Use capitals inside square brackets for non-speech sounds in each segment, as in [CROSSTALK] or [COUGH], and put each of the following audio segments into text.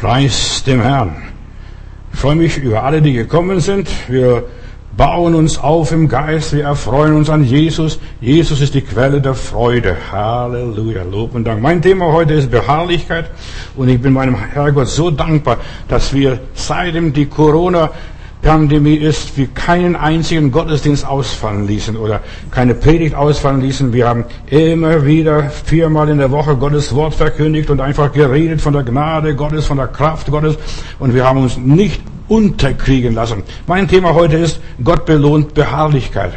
Preis dem Herrn. Ich freue mich über alle, die gekommen sind. Wir bauen uns auf im Geist. Wir erfreuen uns an Jesus. Jesus ist die Quelle der Freude. Halleluja. Lob und Dank. Mein Thema heute ist Beharrlichkeit. Und ich bin meinem Herrgott so dankbar, dass wir seitdem die Corona Pandemie ist, wir keinen einzigen Gottesdienst ausfallen ließen oder keine Predigt ausfallen ließen. Wir haben immer wieder viermal in der Woche Gottes Wort verkündigt und einfach geredet von der Gnade Gottes, von der Kraft Gottes und wir haben uns nicht unterkriegen lassen. Mein Thema heute ist, Gott belohnt Beharrlichkeit.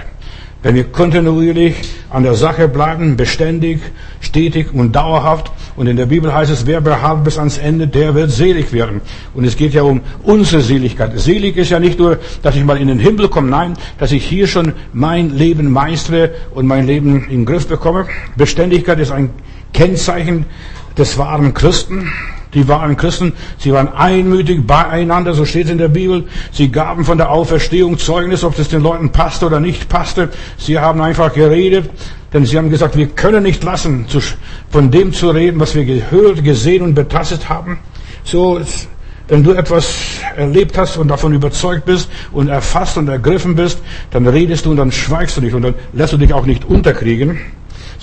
Wenn wir kontinuierlich an der Sache bleiben, beständig, stetig und dauerhaft, und in der Bibel heißt es, wer beharrt bis ans Ende, der wird selig werden. Und es geht ja um unsere Seligkeit. Selig ist ja nicht nur, dass ich mal in den Himmel komme, nein, dass ich hier schon mein Leben meistere und mein Leben in den Griff bekomme. Beständigkeit ist ein Kennzeichen des wahren Christen. Die wahren Christen, sie waren einmütig beieinander, so steht es in der Bibel. Sie gaben von der Auferstehung Zeugnis, ob das den Leuten passte oder nicht passte. Sie haben einfach geredet, denn sie haben gesagt, wir können nicht lassen, von dem zu reden, was wir gehört, gesehen und betastet haben. So, wenn du etwas erlebt hast und davon überzeugt bist und erfasst und ergriffen bist, dann redest du und dann schweigst du nicht und dann lässt du dich auch nicht unterkriegen.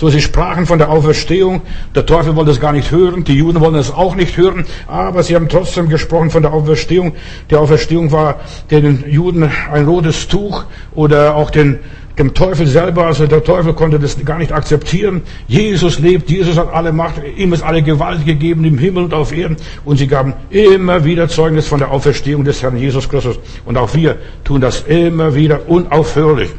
So, sie sprachen von der Auferstehung. Der Teufel wollte es gar nicht hören. Die Juden wollen es auch nicht hören. Aber sie haben trotzdem gesprochen von der Auferstehung. Die Auferstehung war den Juden ein rotes Tuch oder auch den dem Teufel selber, also der Teufel konnte das gar nicht akzeptieren. Jesus lebt, Jesus hat alle Macht, ihm ist alle Gewalt gegeben im Himmel und auf Erden. Und sie gaben immer wieder Zeugnis von der Auferstehung des Herrn Jesus Christus. Und auch wir tun das immer wieder unaufhörlich.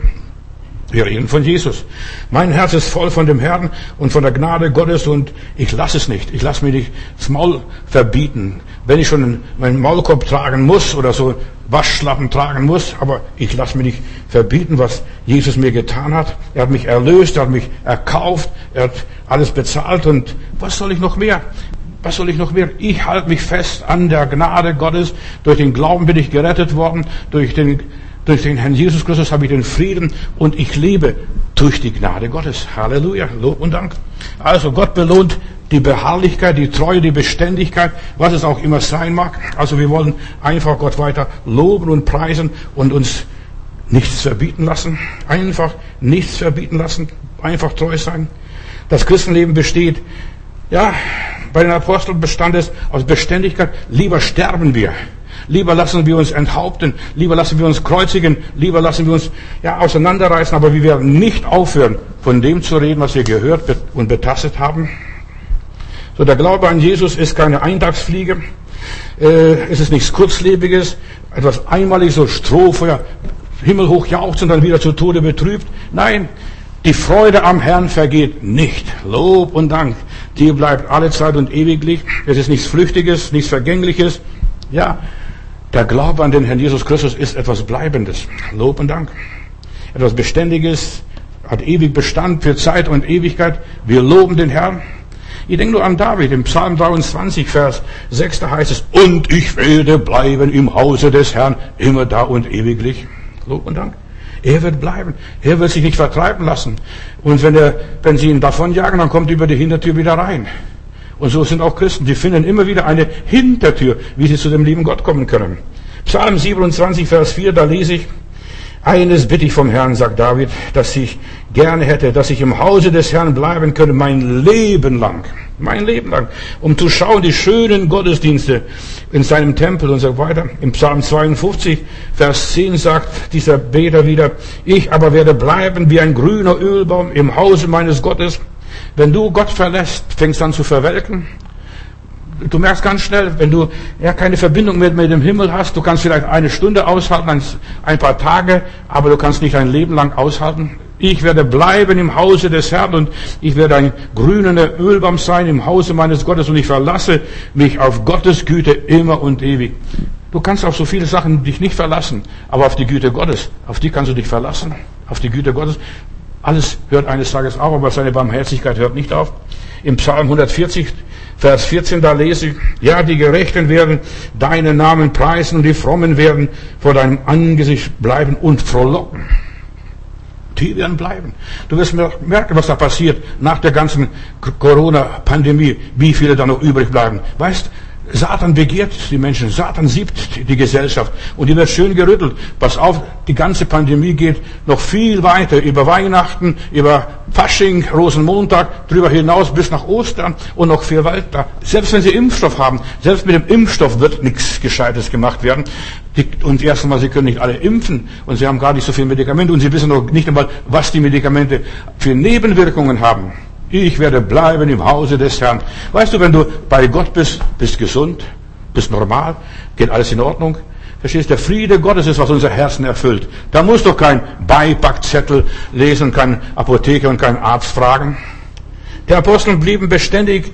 Wir reden von Jesus. Mein Herz ist voll von dem Herrn und von der Gnade Gottes und ich lasse es nicht. Ich lasse mir nicht das Maul verbieten. Wenn ich schon meinen Maulkorb tragen muss oder so Waschlappen tragen muss, aber ich lasse mir nicht verbieten, was Jesus mir getan hat. Er hat mich erlöst, er hat mich erkauft, er hat alles bezahlt und was soll ich noch mehr? Was soll ich noch mehr? Ich halte mich fest an der Gnade Gottes. Durch den Glauben bin ich gerettet worden. Durch den durch den Herrn Jesus Christus habe ich den Frieden und ich lebe durch die Gnade Gottes. Halleluja, Lob und Dank. Also Gott belohnt die Beharrlichkeit, die Treue, die Beständigkeit, was es auch immer sein mag. Also wir wollen einfach Gott weiter loben und preisen und uns nichts verbieten lassen. Einfach nichts verbieten lassen. Einfach treu sein. Das Christenleben besteht, ja, bei den Aposteln bestand es aus Beständigkeit. Lieber sterben wir Lieber lassen wir uns enthaupten, lieber lassen wir uns kreuzigen, lieber lassen wir uns ja, auseinanderreißen, aber wir werden nicht aufhören, von dem zu reden, was wir gehört und betastet haben. So, der Glaube an Jesus ist keine Eintagsfliege, äh, es ist nichts Kurzlebiges, etwas einmalig, so Strohfeuer, himmelhoch jauchzen, dann wieder zu Tode betrübt. Nein, die Freude am Herrn vergeht nicht. Lob und Dank. Die bleibt alle Zeit und ewiglich. Es ist nichts Flüchtiges, nichts Vergängliches. Ja, der Glaube an den Herrn Jesus Christus ist etwas Bleibendes. Lob und Dank. Etwas Beständiges, hat ewig Bestand für Zeit und Ewigkeit. Wir loben den Herrn. Ich denke nur an David, im Psalm 23, Vers 6, da heißt es, und ich werde bleiben im Hause des Herrn, immer da und ewiglich. Lob und Dank. Er wird bleiben. Er wird sich nicht vertreiben lassen. Und wenn, er, wenn sie ihn davonjagen, dann kommt er über die Hintertür wieder rein. Und so sind auch Christen, die finden immer wieder eine Hintertür, wie sie zu dem lieben Gott kommen können. Psalm 27, Vers 4, da lese ich, eines bitte ich vom Herrn, sagt David, dass ich gerne hätte, dass ich im Hause des Herrn bleiben könnte, mein Leben lang. Mein Leben lang. Um zu schauen, die schönen Gottesdienste in seinem Tempel und so weiter. Im Psalm 52, Vers 10 sagt dieser Beter wieder, ich aber werde bleiben wie ein grüner Ölbaum im Hause meines Gottes. Wenn du Gott verlässt, fängst an zu verwelken. Du merkst ganz schnell, wenn du ja keine Verbindung mehr mit dem Himmel hast, du kannst vielleicht eine Stunde aushalten, ein paar Tage, aber du kannst nicht ein Leben lang aushalten. Ich werde bleiben im Hause des Herrn und ich werde ein grüner Ölbaum sein im Hause meines Gottes und ich verlasse mich auf Gottes Güte immer und ewig. Du kannst auf so viele Sachen dich nicht verlassen, aber auf die Güte Gottes, auf die kannst du dich verlassen. Auf die Güte Gottes. Alles hört eines Tages auf, aber seine Barmherzigkeit hört nicht auf. Im Psalm 140, Vers 14, da lese ich, ja, die Gerechten werden deinen Namen preisen und die Frommen werden vor deinem Angesicht bleiben und frohlocken. Die werden bleiben. Du wirst merken, was da passiert nach der ganzen Corona-Pandemie, wie viele da noch übrig bleiben. Weißt, Satan begehrt die Menschen, Satan siebt die Gesellschaft und die wird schön gerüttelt. Pass auf, die ganze Pandemie geht noch viel weiter über Weihnachten, über Fasching, Rosenmontag, darüber hinaus bis nach Ostern und noch viel weiter. Selbst wenn sie Impfstoff haben, selbst mit dem Impfstoff wird nichts Gescheites gemacht werden. und erstens mal, sie können nicht alle impfen und sie haben gar nicht so viele Medikamente und sie wissen noch nicht einmal, was die Medikamente für Nebenwirkungen haben. Ich werde bleiben im Hause des Herrn. Weißt du, wenn du bei Gott bist, bist gesund, bist normal, geht alles in Ordnung. Verstehst du? Der Friede Gottes ist, was unser Herzen erfüllt. Da muss doch kein Beipackzettel lesen, kein Apotheker und kein Arzt fragen. Die Apostel blieben beständig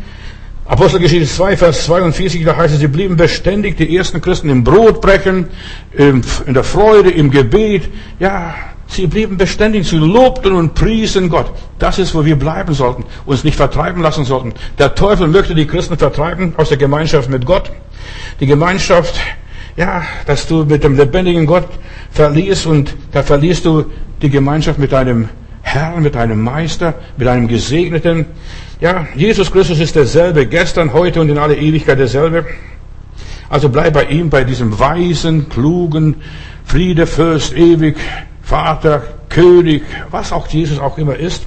Apostelgeschichte 2, Vers 42, da heißt es, sie blieben beständig, die ersten Christen im Brotbrechen, in der Freude, im Gebet. Ja, Sie blieben beständig, sie lobten und priesen Gott. Das ist, wo wir bleiben sollten, uns nicht vertreiben lassen sollten. Der Teufel möchte die Christen vertreiben aus der Gemeinschaft mit Gott. Die Gemeinschaft, ja, dass du mit dem lebendigen Gott verlierst und da verlierst du die Gemeinschaft mit deinem Herrn, mit deinem Meister, mit deinem Gesegneten. Ja, Jesus Christus ist derselbe, gestern, heute und in alle Ewigkeit derselbe. Also bleib bei ihm, bei diesem weisen, klugen, Friedefürst, ewig, Vater, König, was auch Jesus auch immer ist.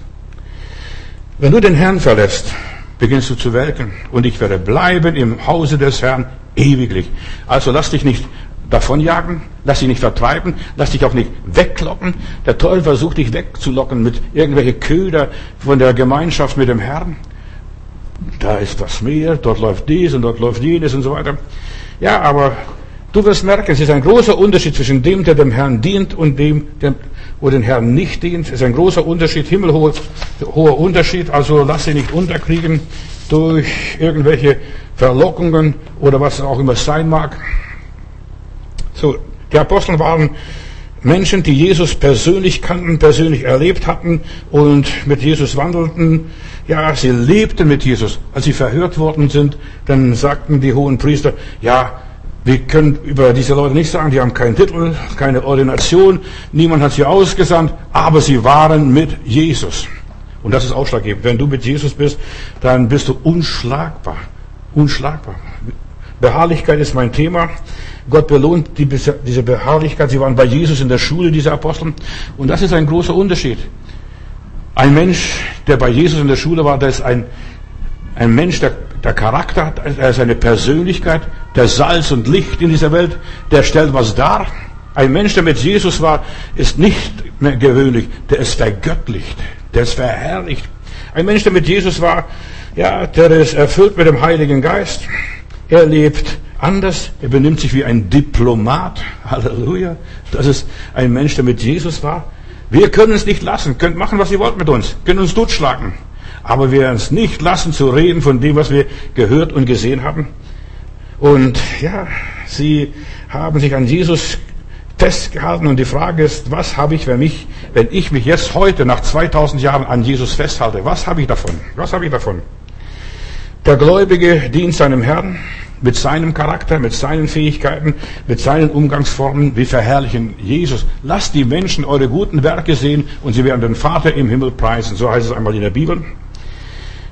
Wenn du den Herrn verlässt, beginnst du zu welken. Und ich werde bleiben im Hause des Herrn ewiglich. Also lass dich nicht davonjagen, lass dich nicht vertreiben, lass dich auch nicht weglocken. Der Teufel versucht dich wegzulocken mit irgendwelchen Köder von der Gemeinschaft mit dem Herrn. Da ist das Meer, dort läuft dies und dort läuft jenes und so weiter. Ja, aber Du wirst merken, es ist ein großer Unterschied zwischen dem, der dem Herrn dient und dem, der den Herrn nicht dient. Es ist ein großer Unterschied, himmelhoher hoher Unterschied. Also lass sie nicht unterkriegen durch irgendwelche Verlockungen oder was auch immer sein mag. So, die Apostel waren Menschen, die Jesus persönlich kannten, persönlich erlebt hatten und mit Jesus wandelten. Ja, sie lebten mit Jesus. Als sie verhört worden sind, dann sagten die hohen Priester, ja, wir können über diese Leute nicht sagen, die haben keinen Titel, keine Ordination, niemand hat sie ausgesandt, aber sie waren mit Jesus. Und das ist ausschlaggebend. Wenn du mit Jesus bist, dann bist du unschlagbar. Unschlagbar. Beharrlichkeit ist mein Thema. Gott belohnt die, diese Beharrlichkeit. Sie waren bei Jesus in der Schule, diese Apostel. Und das ist ein großer Unterschied. Ein Mensch, der bei Jesus in der Schule war, der ist ein, ein Mensch, der der Charakter hat, er ist eine Persönlichkeit, der Salz und Licht in dieser Welt, der stellt was dar. Ein Mensch, der mit Jesus war, ist nicht mehr gewöhnlich, der ist vergöttlicht, der ist verherrlicht. Ein Mensch, der mit Jesus war, ja, der ist erfüllt mit dem Heiligen Geist. Er lebt anders, er benimmt sich wie ein Diplomat. [LAUGHS] Halleluja. Das ist ein Mensch, der mit Jesus war. Wir können es nicht lassen, könnt machen, was ihr wollt mit uns, können uns totschlagen. Aber wir es nicht lassen zu reden von dem, was wir gehört und gesehen haben. Und ja, sie haben sich an Jesus festgehalten und die Frage ist, was habe ich, wenn, mich, wenn ich mich jetzt heute nach 2000 Jahren an Jesus festhalte? Was habe ich davon? Was habe ich davon? Der Gläubige dient seinem Herrn mit seinem Charakter, mit seinen Fähigkeiten, mit seinen Umgangsformen. Wir verherrlichen Jesus. Lasst die Menschen eure guten Werke sehen und sie werden den Vater im Himmel preisen. So heißt es einmal in der Bibel.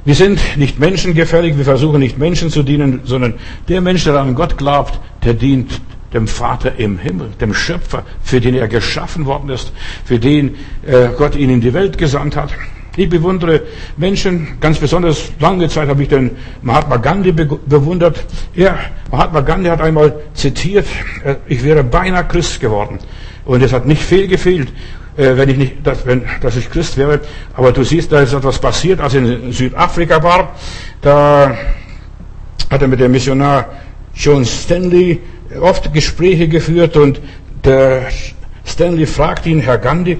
Wir sind nicht menschengefällig, wir versuchen nicht Menschen zu dienen, sondern der Mensch, der an Gott glaubt, der dient dem Vater im Himmel, dem Schöpfer, für den er geschaffen worden ist, für den äh, Gott ihn in die Welt gesandt hat. Ich bewundere Menschen, ganz besonders lange Zeit habe ich den Mahatma Gandhi bewundert. Er, Mahatma Gandhi hat einmal zitiert, äh, ich wäre beinahe Christ geworden. Und es hat nicht viel gefehlt wenn ich nicht, dass, wenn, dass ich Christ wäre. Aber du siehst, da ist etwas passiert, als er in Südafrika war. Da hat er mit dem Missionar John Stanley oft Gespräche geführt und der Stanley fragt ihn, Herr Gandhi,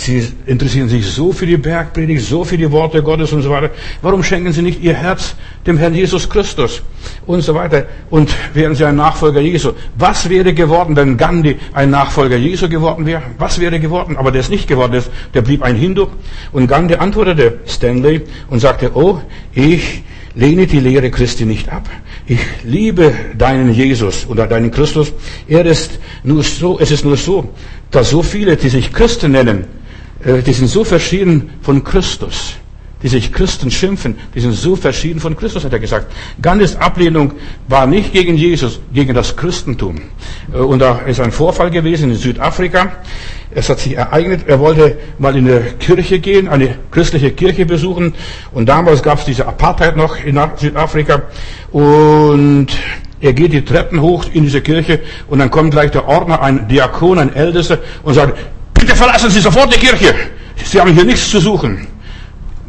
Sie interessieren sich so für die Bergpredigt, so für die Worte Gottes und so weiter. Warum schenken Sie nicht Ihr Herz dem Herrn Jesus Christus und so weiter? Und wären Sie ein Nachfolger Jesu? Was wäre geworden, wenn Gandhi ein Nachfolger Jesu geworden wäre? Was wäre geworden? Aber der ist nicht geworden, ist, der blieb ein Hindu. Und Gandhi antwortete Stanley und sagte, oh, ich lehne die Lehre Christi nicht ab. Ich liebe deinen Jesus oder deinen Christus. Er ist nur so, es ist nur so, dass so viele, die sich Christen nennen, die sind so verschieden von Christus. die sich Christen schimpfen, die sind so verschieden von Christus, hat er gesagt. Gandhis Ablehnung war nicht gegen Jesus, gegen das Christentum. Äh, und da ist ein Vorfall gewesen in Südafrika. Es hat sich ereignet, er wollte mal in eine Kirche gehen, eine christliche Kirche besuchen. Und damals gab es diese Apartheid noch in Südafrika. Und er geht die Treppen hoch in diese Kirche und dann kommt gleich der Ordner, ein Diakon, ein Ältester und sagt, bitte verlassen Sie sofort die Kirche. Sie haben hier nichts zu suchen.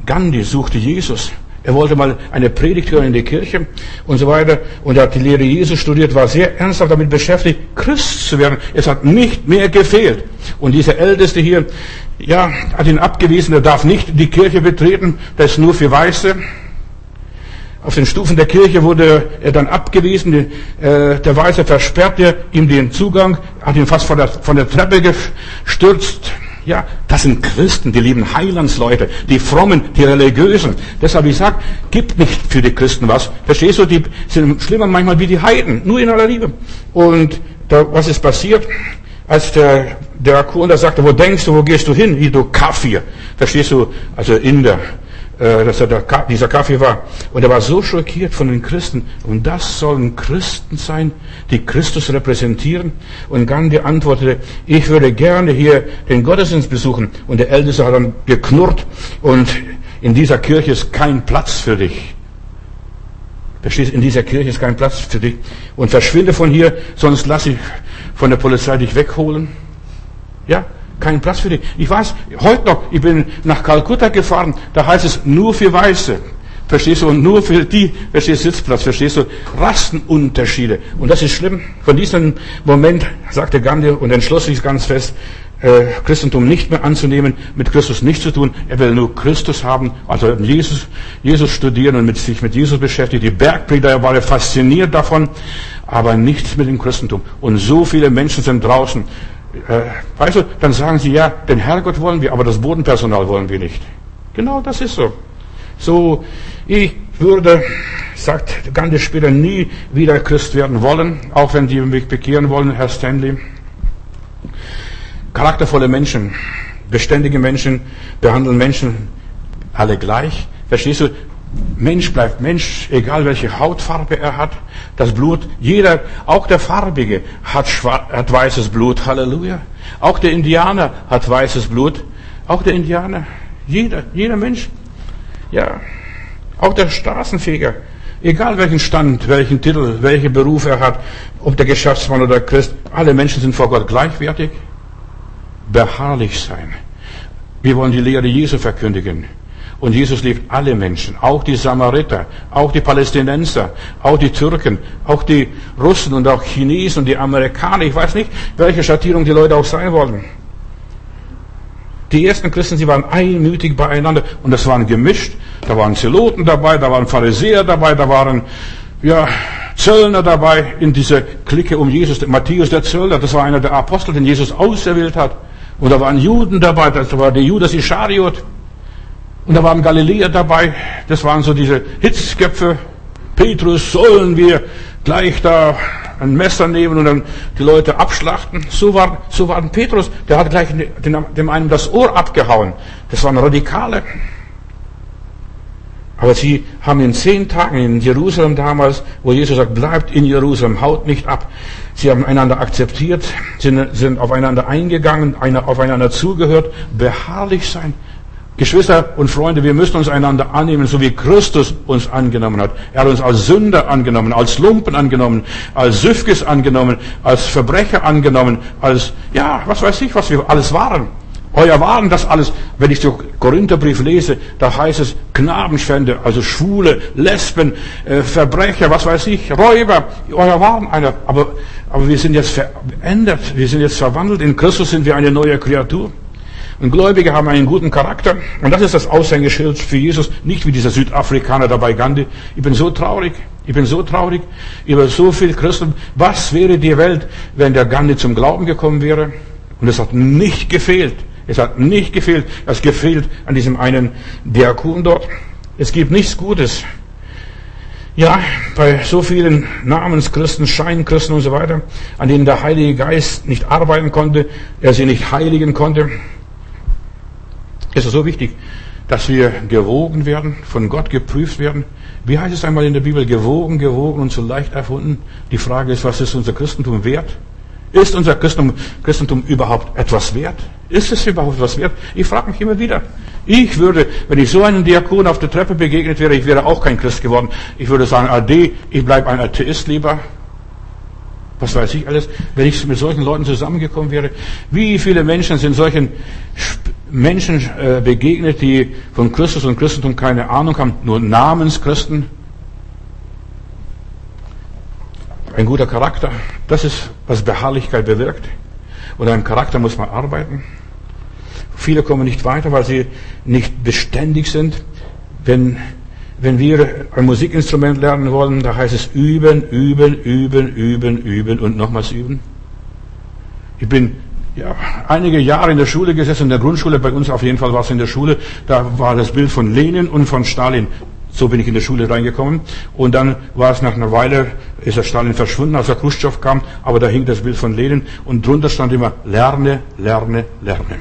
Gandhi suchte Jesus. Er wollte mal eine Predigt hören in der Kirche und so weiter. Und er hat die Lehre Jesus studiert, war sehr ernsthaft damit beschäftigt, Christ zu werden. Es hat nicht mehr gefehlt. Und dieser Älteste hier, ja, hat ihn abgewiesen, er darf nicht die Kirche betreten, das ist nur für Weiße. Auf den Stufen der Kirche wurde er dann abgewiesen. Äh, der Weiße versperrte ihm den Zugang, hat ihn fast von der, von der Treppe gestürzt. Ja, das sind Christen, die lieben Heilandsleute, die Frommen, die Religiösen. Deshalb, ich sag, gibt nicht für die Christen was. Verstehst du, die sind schlimmer manchmal wie die Heiden, nur in aller Liebe. Und da, was ist passiert? Als der, der Akuna sagte, wo denkst du, wo gehst du hin? Wie du Kafir. Verstehst du, also Inder äh, dass er der, dieser Kaffee war. Und er war so schockiert von den Christen. Und das sollen Christen sein, die Christus repräsentieren. Und Gandhi antwortete, ich würde gerne hier den Gottesdienst besuchen. Und der Älteste hat dann geknurrt. Und in dieser Kirche ist kein Platz für dich. Verstehst, in dieser Kirche ist kein Platz für dich. Und verschwinde von hier, sonst lass ich von der Polizei dich wegholen. Ja, keinen Platz für dich. Ich weiß, heute noch, ich bin nach Kalkutta gefahren, da heißt es nur für Weiße. Verstehst du? Und nur für die, verstehst du, Sitzplatz, verstehst du? Rastenunterschiede. Und das ist schlimm. Von diesem Moment sagte Gandhi und entschloss sich ganz fest, äh, Christentum nicht mehr anzunehmen, mit Christus nichts zu tun. Er will nur Christus haben, also Jesus, Jesus studieren und mit, sich mit Jesus beschäftigen. Die Bergprediger waren fasziniert davon, aber nichts mit dem Christentum. Und so viele Menschen sind draußen, weißt du, dann sagen sie, ja, den Herrgott wollen wir, aber das Bodenpersonal wollen wir nicht. Genau das ist so. So, ich würde, sagt Gandhi später, nie wieder Christ werden wollen, auch wenn die mich bekehren wollen, Herr Stanley. Charaktervolle Menschen, beständige Menschen behandeln Menschen alle gleich. Verstehst du? Mensch bleibt Mensch, egal welche Hautfarbe er hat. Das Blut, jeder, auch der Farbige hat, hat weißes Blut. Halleluja. Auch der Indianer hat weißes Blut. Auch der Indianer. Jeder, jeder Mensch. Ja. Auch der Straßenfeger. Egal welchen Stand, welchen Titel, welchen Beruf er hat, ob der Geschäftsmann oder Christ, alle Menschen sind vor Gott gleichwertig. Beharrlich sein. Wir wollen die Lehre Jesu verkündigen. Und Jesus liebt alle Menschen, auch die Samariter, auch die Palästinenser, auch die Türken, auch die Russen und auch Chinesen und die Amerikaner. Ich weiß nicht, welche Schattierung die Leute auch sein wollen. Die ersten Christen, sie waren einmütig beieinander und das waren gemischt. Da waren Zeloten dabei, da waren Pharisäer dabei, da waren ja, Zöllner dabei in dieser Clique um Jesus. Matthäus der Zöllner, das war einer der Apostel, den Jesus auserwählt hat. Und da waren Juden dabei, das war der Judas Ischariot. Und da waren Galiläer dabei, das waren so diese Hitzköpfe. Petrus, sollen wir gleich da ein Messer nehmen und dann die Leute abschlachten? So war, so war Petrus, der hat gleich den, dem einen das Ohr abgehauen. Das waren Radikale. Aber sie haben in zehn Tagen in Jerusalem damals, wo Jesus sagt, bleibt in Jerusalem, haut nicht ab. Sie haben einander akzeptiert, sind, sind aufeinander eingegangen, aufeinander zugehört, beharrlich sein. Geschwister und Freunde, wir müssen uns einander annehmen, so wie Christus uns angenommen hat. Er hat uns als Sünder angenommen, als Lumpen angenommen, als Süfkes angenommen, als Verbrecher angenommen, als, ja, was weiß ich, was wir alles waren. Euer waren das alles, wenn ich den Korintherbrief lese, da heißt es Knabenschwände, also Schwule, Lesben, äh, Verbrecher, was weiß ich, Räuber. Euer waren einer, aber, aber wir sind jetzt verändert, wir sind jetzt verwandelt. In Christus sind wir eine neue Kreatur. Und Gläubige haben einen guten Charakter. Und das ist das Aushängeschild für Jesus. Nicht wie dieser Südafrikaner dabei Gandhi. Ich bin so traurig. Ich bin so traurig über so viele Christen. Was wäre die Welt, wenn der Gandhi zum Glauben gekommen wäre? Und es hat nicht gefehlt. Es hat nicht gefehlt. Es gefehlt an diesem einen Diakon dort. Es gibt nichts Gutes. Ja, bei so vielen Namenschristen, Scheinkristen und so weiter, an denen der Heilige Geist nicht arbeiten konnte, er sie nicht heiligen konnte, ist es so wichtig, dass wir gewogen werden, von Gott geprüft werden. Wie heißt es einmal in der Bibel? Gewogen, gewogen und so leicht erfunden. Die Frage ist, was ist unser Christentum wert? Ist unser Christentum, Christentum überhaupt etwas wert? Ist es überhaupt etwas wert? Ich frage mich immer wieder. Ich würde, wenn ich so einem Diakon auf der Treppe begegnet wäre, ich wäre auch kein Christ geworden. Ich würde sagen, Ade, ich bleibe ein Atheist lieber. Was weiß ich alles, wenn ich mit solchen Leuten zusammengekommen wäre. Wie viele Menschen sind solchen Menschen äh, begegnet, die von Christus und Christentum keine Ahnung haben, nur Namenschristen? Ein guter Charakter, das ist, was Beharrlichkeit bewirkt. Und an einem Charakter muss man arbeiten. Viele kommen nicht weiter, weil sie nicht beständig sind. Wenn, wenn wir ein Musikinstrument lernen wollen, da heißt es üben, üben, üben, üben, üben und nochmals üben. Ich bin ja, einige Jahre in der Schule gesessen, in der Grundschule, bei uns auf jeden Fall war es in der Schule, da war das Bild von Lenin und von Stalin so bin ich in die Schule reingekommen. Und dann war es nach einer Weile, ist der Stalin verschwunden, als der Khrushchev kam, aber da hing das Bild von Lenin und drunter stand immer, lerne, lerne, lerne.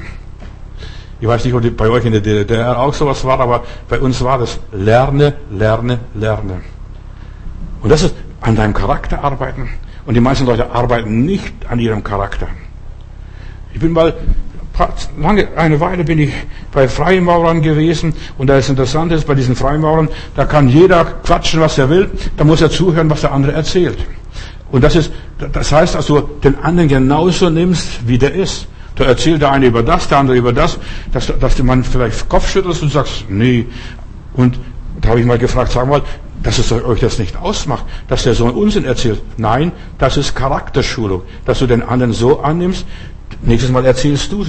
Ich weiß nicht, ob bei euch in der DDR auch sowas war, aber bei uns war das lerne, lerne, lerne. Und das ist an deinem Charakter arbeiten. Und die meisten Leute arbeiten nicht an ihrem Charakter. Ich bin mal lange, eine Weile bin ich bei Freimaurern gewesen und da ist interessant ist, bei diesen Freimaurern, da kann jeder quatschen, was er will, da muss er zuhören, was der andere erzählt. Und das ist, das heißt, dass du den anderen genauso nimmst, wie der ist. Da erzählt der eine über das, der andere über das, dass, dass du man vielleicht Kopf schüttelst und sagst, nee. Und da habe ich mal gefragt, sag mal, dass es euch das nicht ausmacht, dass der so einen Unsinn erzählt. Nein, das ist Charakterschulung, dass du den anderen so annimmst, Nächstes Mal erzählst du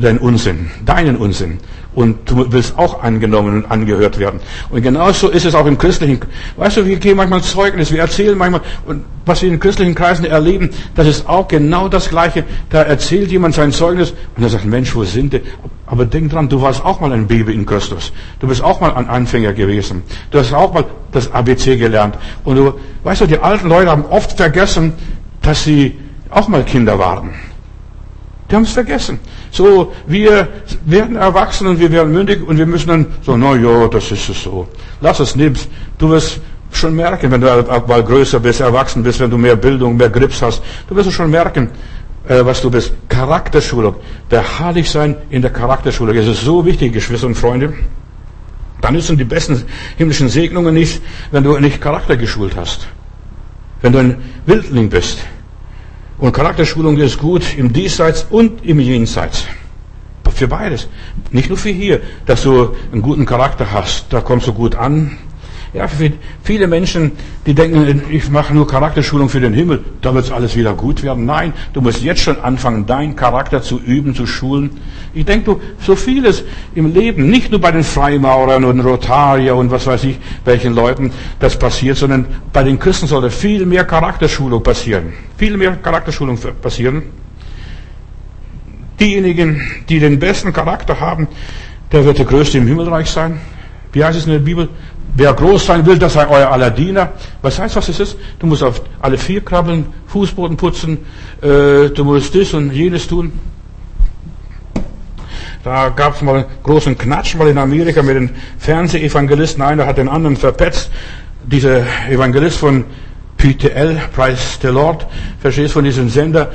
deinen Unsinn, deinen Unsinn. Und du willst auch angenommen und angehört werden. Und genauso ist es auch im christlichen. Weißt du, wir geben manchmal Zeugnis, wir erzählen manchmal, und was wir in christlichen Kreisen erleben, das ist auch genau das Gleiche. Da erzählt jemand sein Zeugnis und er sagt, Mensch, wo sind die? Aber denk dran, du warst auch mal ein Baby in Christus. Du bist auch mal ein Anfänger gewesen. Du hast auch mal das ABC gelernt. Und du, weißt du, die alten Leute haben oft vergessen, dass sie auch mal Kinder waren. Die haben es vergessen. So, wir werden erwachsen und wir werden mündig und wir müssen dann so, na ja, das ist es so. Lass es nimmst. Du wirst schon merken, wenn du mal größer bist, erwachsen bist, wenn du mehr Bildung, mehr Grips hast. Du wirst schon merken, äh, was du bist. Charakterschulung. Beharrlich sein in der Charakterschulung. Es ist so wichtig, Geschwister und Freunde. Dann nützen die besten himmlischen Segnungen nicht, wenn du nicht Charakter geschult hast. Wenn du ein Wildling bist. Und Charakterschulung ist gut im Diesseits und im Jenseits. Für beides. Nicht nur für hier, dass du einen guten Charakter hast, da kommst du gut an. Ja, für viele Menschen, die denken, ich mache nur Charakterschulung für den Himmel, da wird alles wieder gut werden. Nein, du musst jetzt schon anfangen, deinen Charakter zu üben, zu schulen. Ich denke, du, so vieles im Leben, nicht nur bei den Freimaurern und Rotarier und was weiß ich, welchen Leuten das passiert, sondern bei den Christen sollte viel mehr Charakterschulung passieren. Viel mehr Charakterschulung passieren. Diejenigen, die den besten Charakter haben, der wird der Größte im Himmelreich sein. Wie heißt es in der Bibel? Wer groß sein will, das sei euer aller Diener. Was heißt, was es ist? Du musst auf alle vier krabbeln, Fußboden putzen, äh, du musst das und jenes tun. Da gab es mal einen großen Knatsch mal in Amerika mit den Fernsehevangelisten. Einer hat den anderen verpetzt. Dieser Evangelist von PTL, Price the Lord, verstehst von diesem Sender,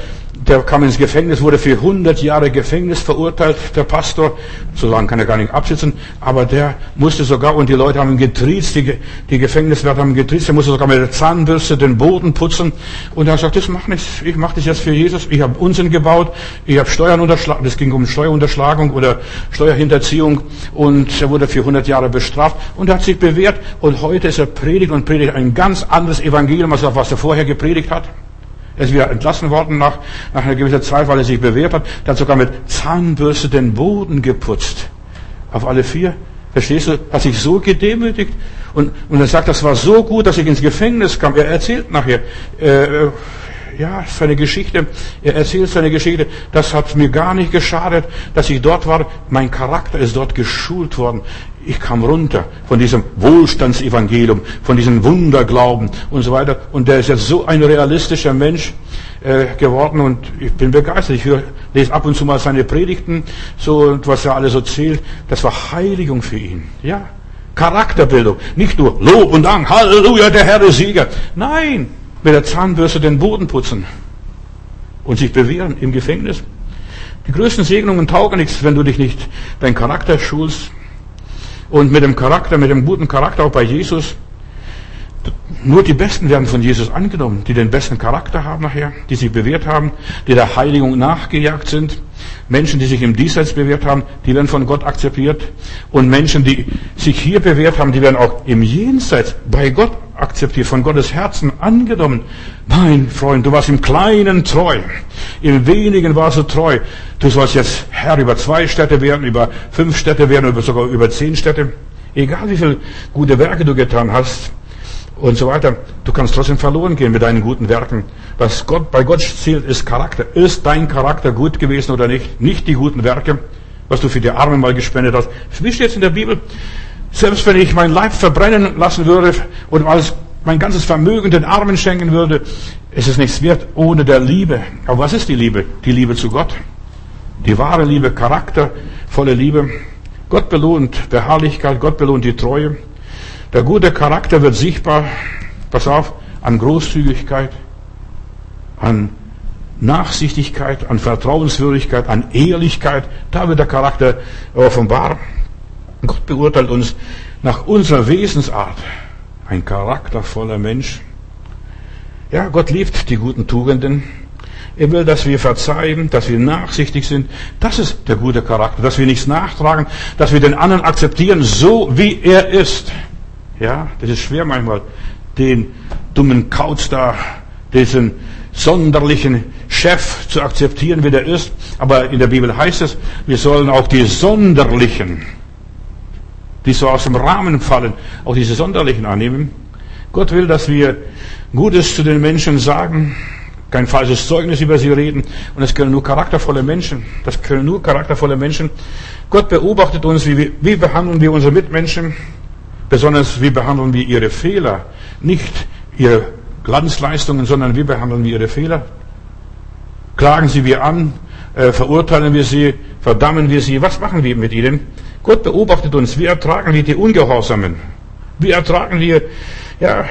der kam ins Gefängnis, wurde für 100 Jahre Gefängnis verurteilt, der Pastor. So lange kann er gar nicht absitzen. Aber der musste sogar, und die Leute haben ihn getriezt, die, die Gefängniswärter haben ihn getriezt, er musste sogar mit der Zahnbürste den Boden putzen. Und er sagt, das macht nichts, ich mache das jetzt für Jesus. Ich habe Unsinn gebaut, ich habe Steuern unterschlagen, das ging um Steuerunterschlagung oder Steuerhinterziehung. Und er wurde für 100 Jahre bestraft und er hat sich bewährt. Und heute ist er predigt und predigt ein ganz anderes Evangelium, als was er vorher gepredigt hat. Er ist wieder entlassen worden nach, nach einer gewissen Zeit, weil er sich bewährt hat. Er hat sogar mit Zahnbürste den Boden geputzt. Auf alle vier. Verstehst du? Hat sich so gedemütigt. Und, und er sagt, das war so gut, dass ich ins Gefängnis kam. Er erzählt nachher, äh, ja, seine Geschichte. Er erzählt seine Geschichte. Das hat mir gar nicht geschadet, dass ich dort war. Mein Charakter ist dort geschult worden. Ich kam runter von diesem Wohlstandsevangelium, von diesem Wunderglauben und so weiter. Und der ist jetzt so ein realistischer Mensch. äh, geworden und ich bin begeistert. Ich lese ab und zu mal seine Predigten, so was er alles so zählt. Das war Heiligung für ihn. Ja, Charakterbildung. Nicht nur Lob und Dank, Halleluja, der Herr ist Sieger. Nein, mit der Zahnbürste den Boden putzen und sich bewähren im Gefängnis. Die größten Segnungen taugen nichts, wenn du dich nicht dein Charakter schulst. Und mit dem Charakter, mit dem guten Charakter auch bei Jesus, nur die Besten werden von Jesus angenommen, die den besten Charakter haben nachher, die sich bewährt haben, die der Heiligung nachgejagt sind. Menschen, die sich im Diesseits bewährt haben, die werden von Gott akzeptiert. Und Menschen, die sich hier bewährt haben, die werden auch im Jenseits bei Gott akzeptiert, von Gottes Herzen angenommen. Mein Freund, du warst im Kleinen treu. Im Wenigen warst du treu. Du sollst jetzt Herr über zwei Städte werden, über fünf Städte werden, oder sogar über zehn Städte. Egal wie viele gute Werke du getan hast und so weiter. Du kannst trotzdem verloren gehen mit deinen guten Werken. Was Gott, bei Gott zählt, ist Charakter. Ist dein Charakter gut gewesen oder nicht? Nicht die guten Werke, was du für die Armen mal gespendet hast. Wie steht es in der Bibel? Selbst wenn ich mein Leib verbrennen lassen würde und alles, mein ganzes Vermögen den Armen schenken würde, ist es nichts wert ohne der Liebe. Aber was ist die Liebe? Die Liebe zu Gott. Die wahre Liebe, charaktervolle Liebe. Gott belohnt Beharrlichkeit, Gott belohnt die Treue. Der gute Charakter wird sichtbar, pass auf, an Großzügigkeit, an Nachsichtigkeit, an Vertrauenswürdigkeit, an Ehrlichkeit. Da wird der Charakter offenbar. Gott beurteilt uns nach unserer Wesensart. Ein charaktervoller Mensch. Ja, Gott liebt die guten Tugenden. Er will, dass wir verzeihen, dass wir nachsichtig sind. Das ist der gute Charakter, dass wir nichts nachtragen, dass wir den anderen akzeptieren, so wie er ist. Ja, das ist schwer manchmal, den dummen Kauz da, diesen sonderlichen Chef zu akzeptieren, wie der ist. Aber in der Bibel heißt es, wir sollen auch die Sonderlichen, die so aus dem Rahmen fallen, auch diese Sonderlichen annehmen. Gott will, dass wir Gutes zu den Menschen sagen, kein falsches Zeugnis über sie reden. Und das können nur charaktervolle Menschen. Das können nur charaktervolle Menschen. Gott beobachtet uns, wie, wie behandeln wir unsere Mitmenschen. Besonders, wie behandeln wir ihre Fehler? Nicht ihre Glanzleistungen, sondern wie behandeln wir ihre Fehler? Klagen sie wir an? Äh, verurteilen wir sie? Verdammen wir sie? Was machen wir mit ihnen? Gott beobachtet uns. Wie ertragen wir die Ungehorsamen? Wie ertragen wir, ja,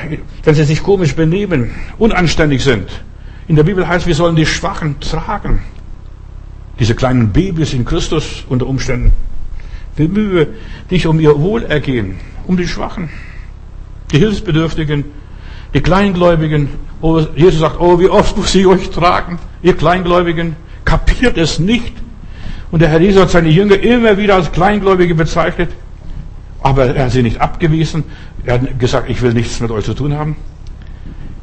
wenn sie sich komisch benehmen, unanständig sind? In der Bibel heißt, wir sollen die Schwachen tragen. Diese kleinen Babys in Christus unter Umständen. Bemühe dich um ihr Wohlergehen um die Schwachen, die Hilfsbedürftigen, die Kleingläubigen. Oh, Jesus sagt, oh, wie oft muss ich euch tragen, ihr Kleingläubigen, kapiert es nicht. Und der Herr Jesus hat seine Jünger immer wieder als Kleingläubige bezeichnet, aber er hat sie nicht abgewiesen. Er hat gesagt, ich will nichts mit euch zu tun haben.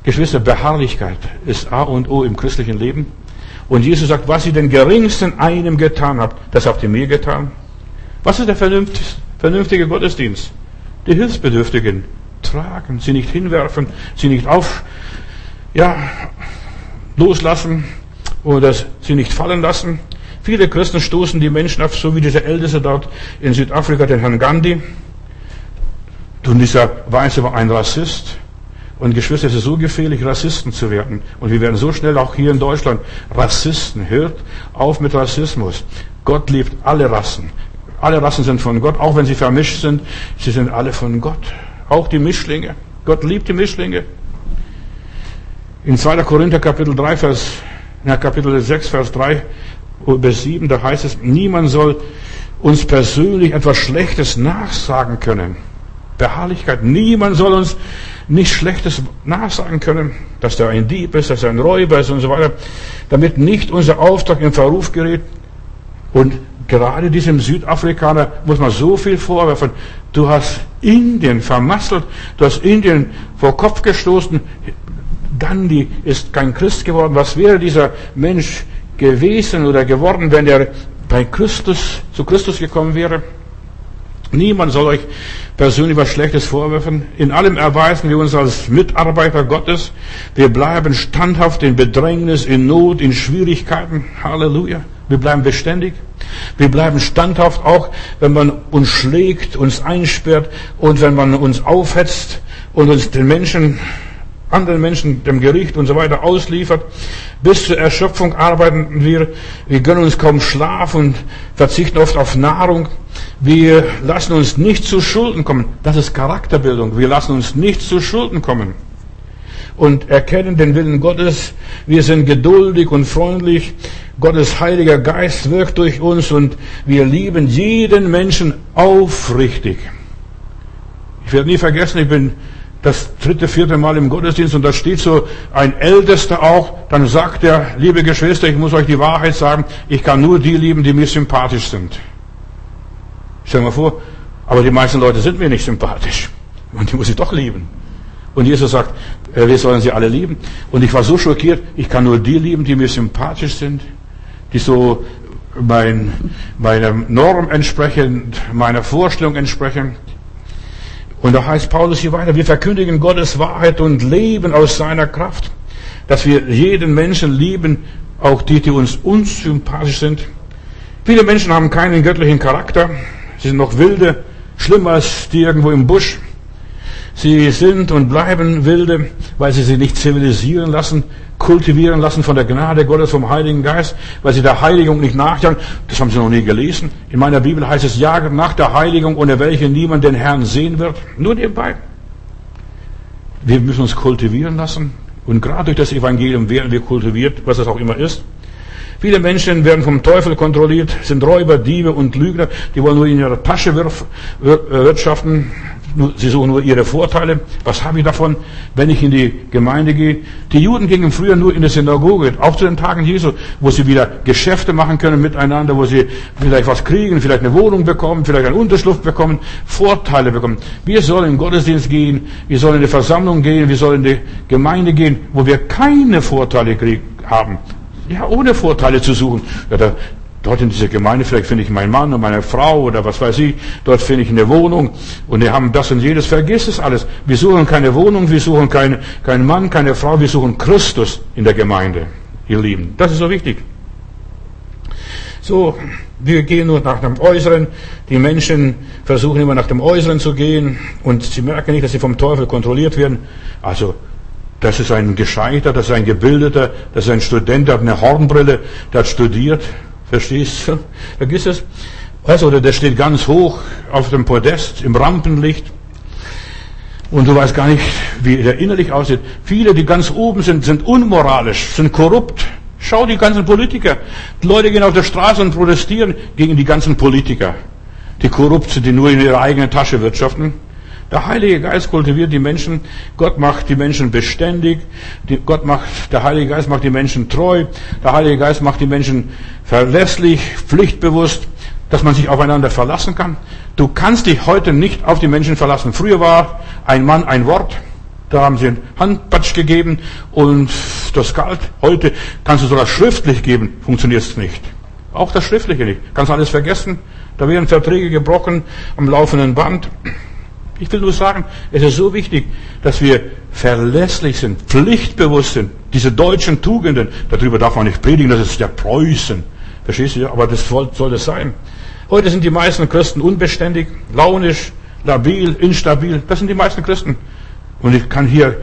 Geschwister, Beharrlichkeit ist A und O im christlichen Leben. Und Jesus sagt, was ihr den geringsten einem getan habt, das habt ihr mir getan. Was ist der vernünftige Gottesdienst? Die Hilfsbedürftigen tragen, sie nicht hinwerfen, sie nicht auf, ja, loslassen oder sie nicht fallen lassen. Viele Christen stoßen die Menschen auf, so wie dieser Älteste dort in Südafrika, den Herrn Gandhi. Und dieser Weiße war ein Rassist. Und Geschwister, es ist so gefährlich, Rassisten zu werden. Und wir werden so schnell auch hier in Deutschland Rassisten. Hört auf mit Rassismus. Gott liebt alle Rassen. Alle Rassen sind von Gott, auch wenn sie vermischt sind. Sie sind alle von Gott. Auch die Mischlinge. Gott liebt die Mischlinge. In 2. Korinther Kapitel 3, Vers, na, Kapitel 6, Vers 3 bis 7, da heißt es, niemand soll uns persönlich etwas Schlechtes nachsagen können. Beharrlichkeit. Niemand soll uns nichts Schlechtes nachsagen können, dass der ein Dieb ist, dass er ein Räuber ist und so weiter, damit nicht unser Auftrag in Verruf gerät und gerade diesem Südafrikaner muss man so viel vorwerfen. Du hast Indien vermasselt, du hast Indien vor Kopf gestoßen. Gandhi ist kein Christ geworden. Was wäre dieser Mensch gewesen oder geworden, wenn er bei Christus, zu Christus gekommen wäre? Niemand soll euch persönlich was Schlechtes vorwerfen. In allem erweisen wir uns als Mitarbeiter Gottes. Wir bleiben standhaft in Bedrängnis, in Not, in Schwierigkeiten. Halleluja. Wir bleiben beständig. Wir bleiben standhaft, auch wenn man uns schlägt, uns einsperrt und wenn man uns aufhetzt und uns den Menschen anderen Menschen dem Gericht und so weiter ausliefert. Bis zur Erschöpfung arbeiten wir. Wir gönnen uns kaum Schlaf und verzichten oft auf Nahrung. Wir lassen uns nicht zu Schulden kommen. Das ist Charakterbildung. Wir lassen uns nicht zu Schulden kommen. Und erkennen den Willen Gottes. Wir sind geduldig und freundlich. Gottes Heiliger Geist wirkt durch uns und wir lieben jeden Menschen aufrichtig. Ich werde nie vergessen, ich bin das dritte, vierte Mal im Gottesdienst und da steht so ein Ältester auch, dann sagt er, liebe Geschwister, ich muss euch die Wahrheit sagen, ich kann nur die lieben, die mir sympathisch sind. Stell mal vor, aber die meisten Leute sind mir nicht sympathisch. Und die muss ich doch lieben. Und Jesus sagt, äh, wir sollen sie alle lieben. Und ich war so schockiert, ich kann nur die lieben, die mir sympathisch sind, die so mein, meiner Norm entsprechen, meiner Vorstellung entsprechen. Und da heißt Paulus hier weiter, wir verkündigen Gottes Wahrheit und leben aus seiner Kraft, dass wir jeden Menschen lieben, auch die, die uns unsympathisch sind. Viele Menschen haben keinen göttlichen Charakter, sie sind noch wilde, schlimmer als die irgendwo im Busch. Sie sind und bleiben wilde, weil sie sich nicht zivilisieren lassen, kultivieren lassen von der Gnade Gottes, vom Heiligen Geist, weil sie der Heiligung nicht nachjagen. Das haben sie noch nie gelesen. In meiner Bibel heißt es, jagen nach der Heiligung, ohne welche niemand den Herrn sehen wird. Nur nebenbei. Wir müssen uns kultivieren lassen. Und gerade durch das Evangelium werden wir kultiviert, was es auch immer ist. Viele Menschen werden vom Teufel kontrolliert, sind Räuber, Diebe und Lügner, die wollen nur in ihrer Tasche wirtschaften, sie suchen nur ihre Vorteile. Was habe ich davon, wenn ich in die Gemeinde gehe? Die Juden gingen früher nur in die Synagoge, auch zu den Tagen Jesu, wo sie wieder Geschäfte machen können miteinander, wo sie vielleicht was kriegen, vielleicht eine Wohnung bekommen, vielleicht eine Unterschlupf bekommen, Vorteile bekommen. Wir sollen in den Gottesdienst gehen, wir sollen in die Versammlung gehen, wir sollen in die Gemeinde gehen, wo wir keine Vorteile haben. Ja, ohne Vorteile zu suchen. Ja, da, Dort in dieser Gemeinde, vielleicht finde ich meinen Mann und meine Frau oder was weiß ich, dort finde ich eine Wohnung und wir haben das und jedes, vergiss es alles. Wir suchen keine Wohnung, wir suchen keinen kein Mann, keine Frau, wir suchen Christus in der Gemeinde, ihr Lieben. Das ist so wichtig. So, wir gehen nur nach dem Äußeren. Die Menschen versuchen immer nach dem Äußeren zu gehen und sie merken nicht, dass sie vom Teufel kontrolliert werden. Also, das ist ein Gescheiter, das ist ein Gebildeter, das ist ein Student, der hat eine Hornbrille, der hat studiert, Verstehst du? Vergiss es. Also, der steht ganz hoch auf dem Podest im Rampenlicht. Und du weißt gar nicht, wie er innerlich aussieht. Viele, die ganz oben sind, sind unmoralisch, sind korrupt. Schau die ganzen Politiker. Die Leute gehen auf der Straße und protestieren gegen die ganzen Politiker. Die korrupt sind, die nur in ihrer eigenen Tasche wirtschaften. Der Heilige Geist kultiviert die Menschen. Gott macht die Menschen beständig. Die, Gott macht, der Heilige Geist macht die Menschen treu. Der Heilige Geist macht die Menschen verlässlich, pflichtbewusst, dass man sich aufeinander verlassen kann. Du kannst dich heute nicht auf die Menschen verlassen. Früher war ein Mann ein Wort. Da haben sie einen Handpatsch gegeben und das galt. Heute kannst du sogar schriftlich geben, funktioniert es nicht. Auch das Schriftliche nicht. Kannst alles vergessen. Da werden Verträge gebrochen am laufenden Band. Ich will nur sagen, es ist so wichtig, dass wir verlässlich sind, pflichtbewusst sind. Diese deutschen Tugenden, darüber darf man nicht predigen, das ist der Preußen. Verstehst du? Aber das soll, soll das sein. Heute sind die meisten Christen unbeständig, launisch, labil, instabil. Das sind die meisten Christen. Und ich kann hier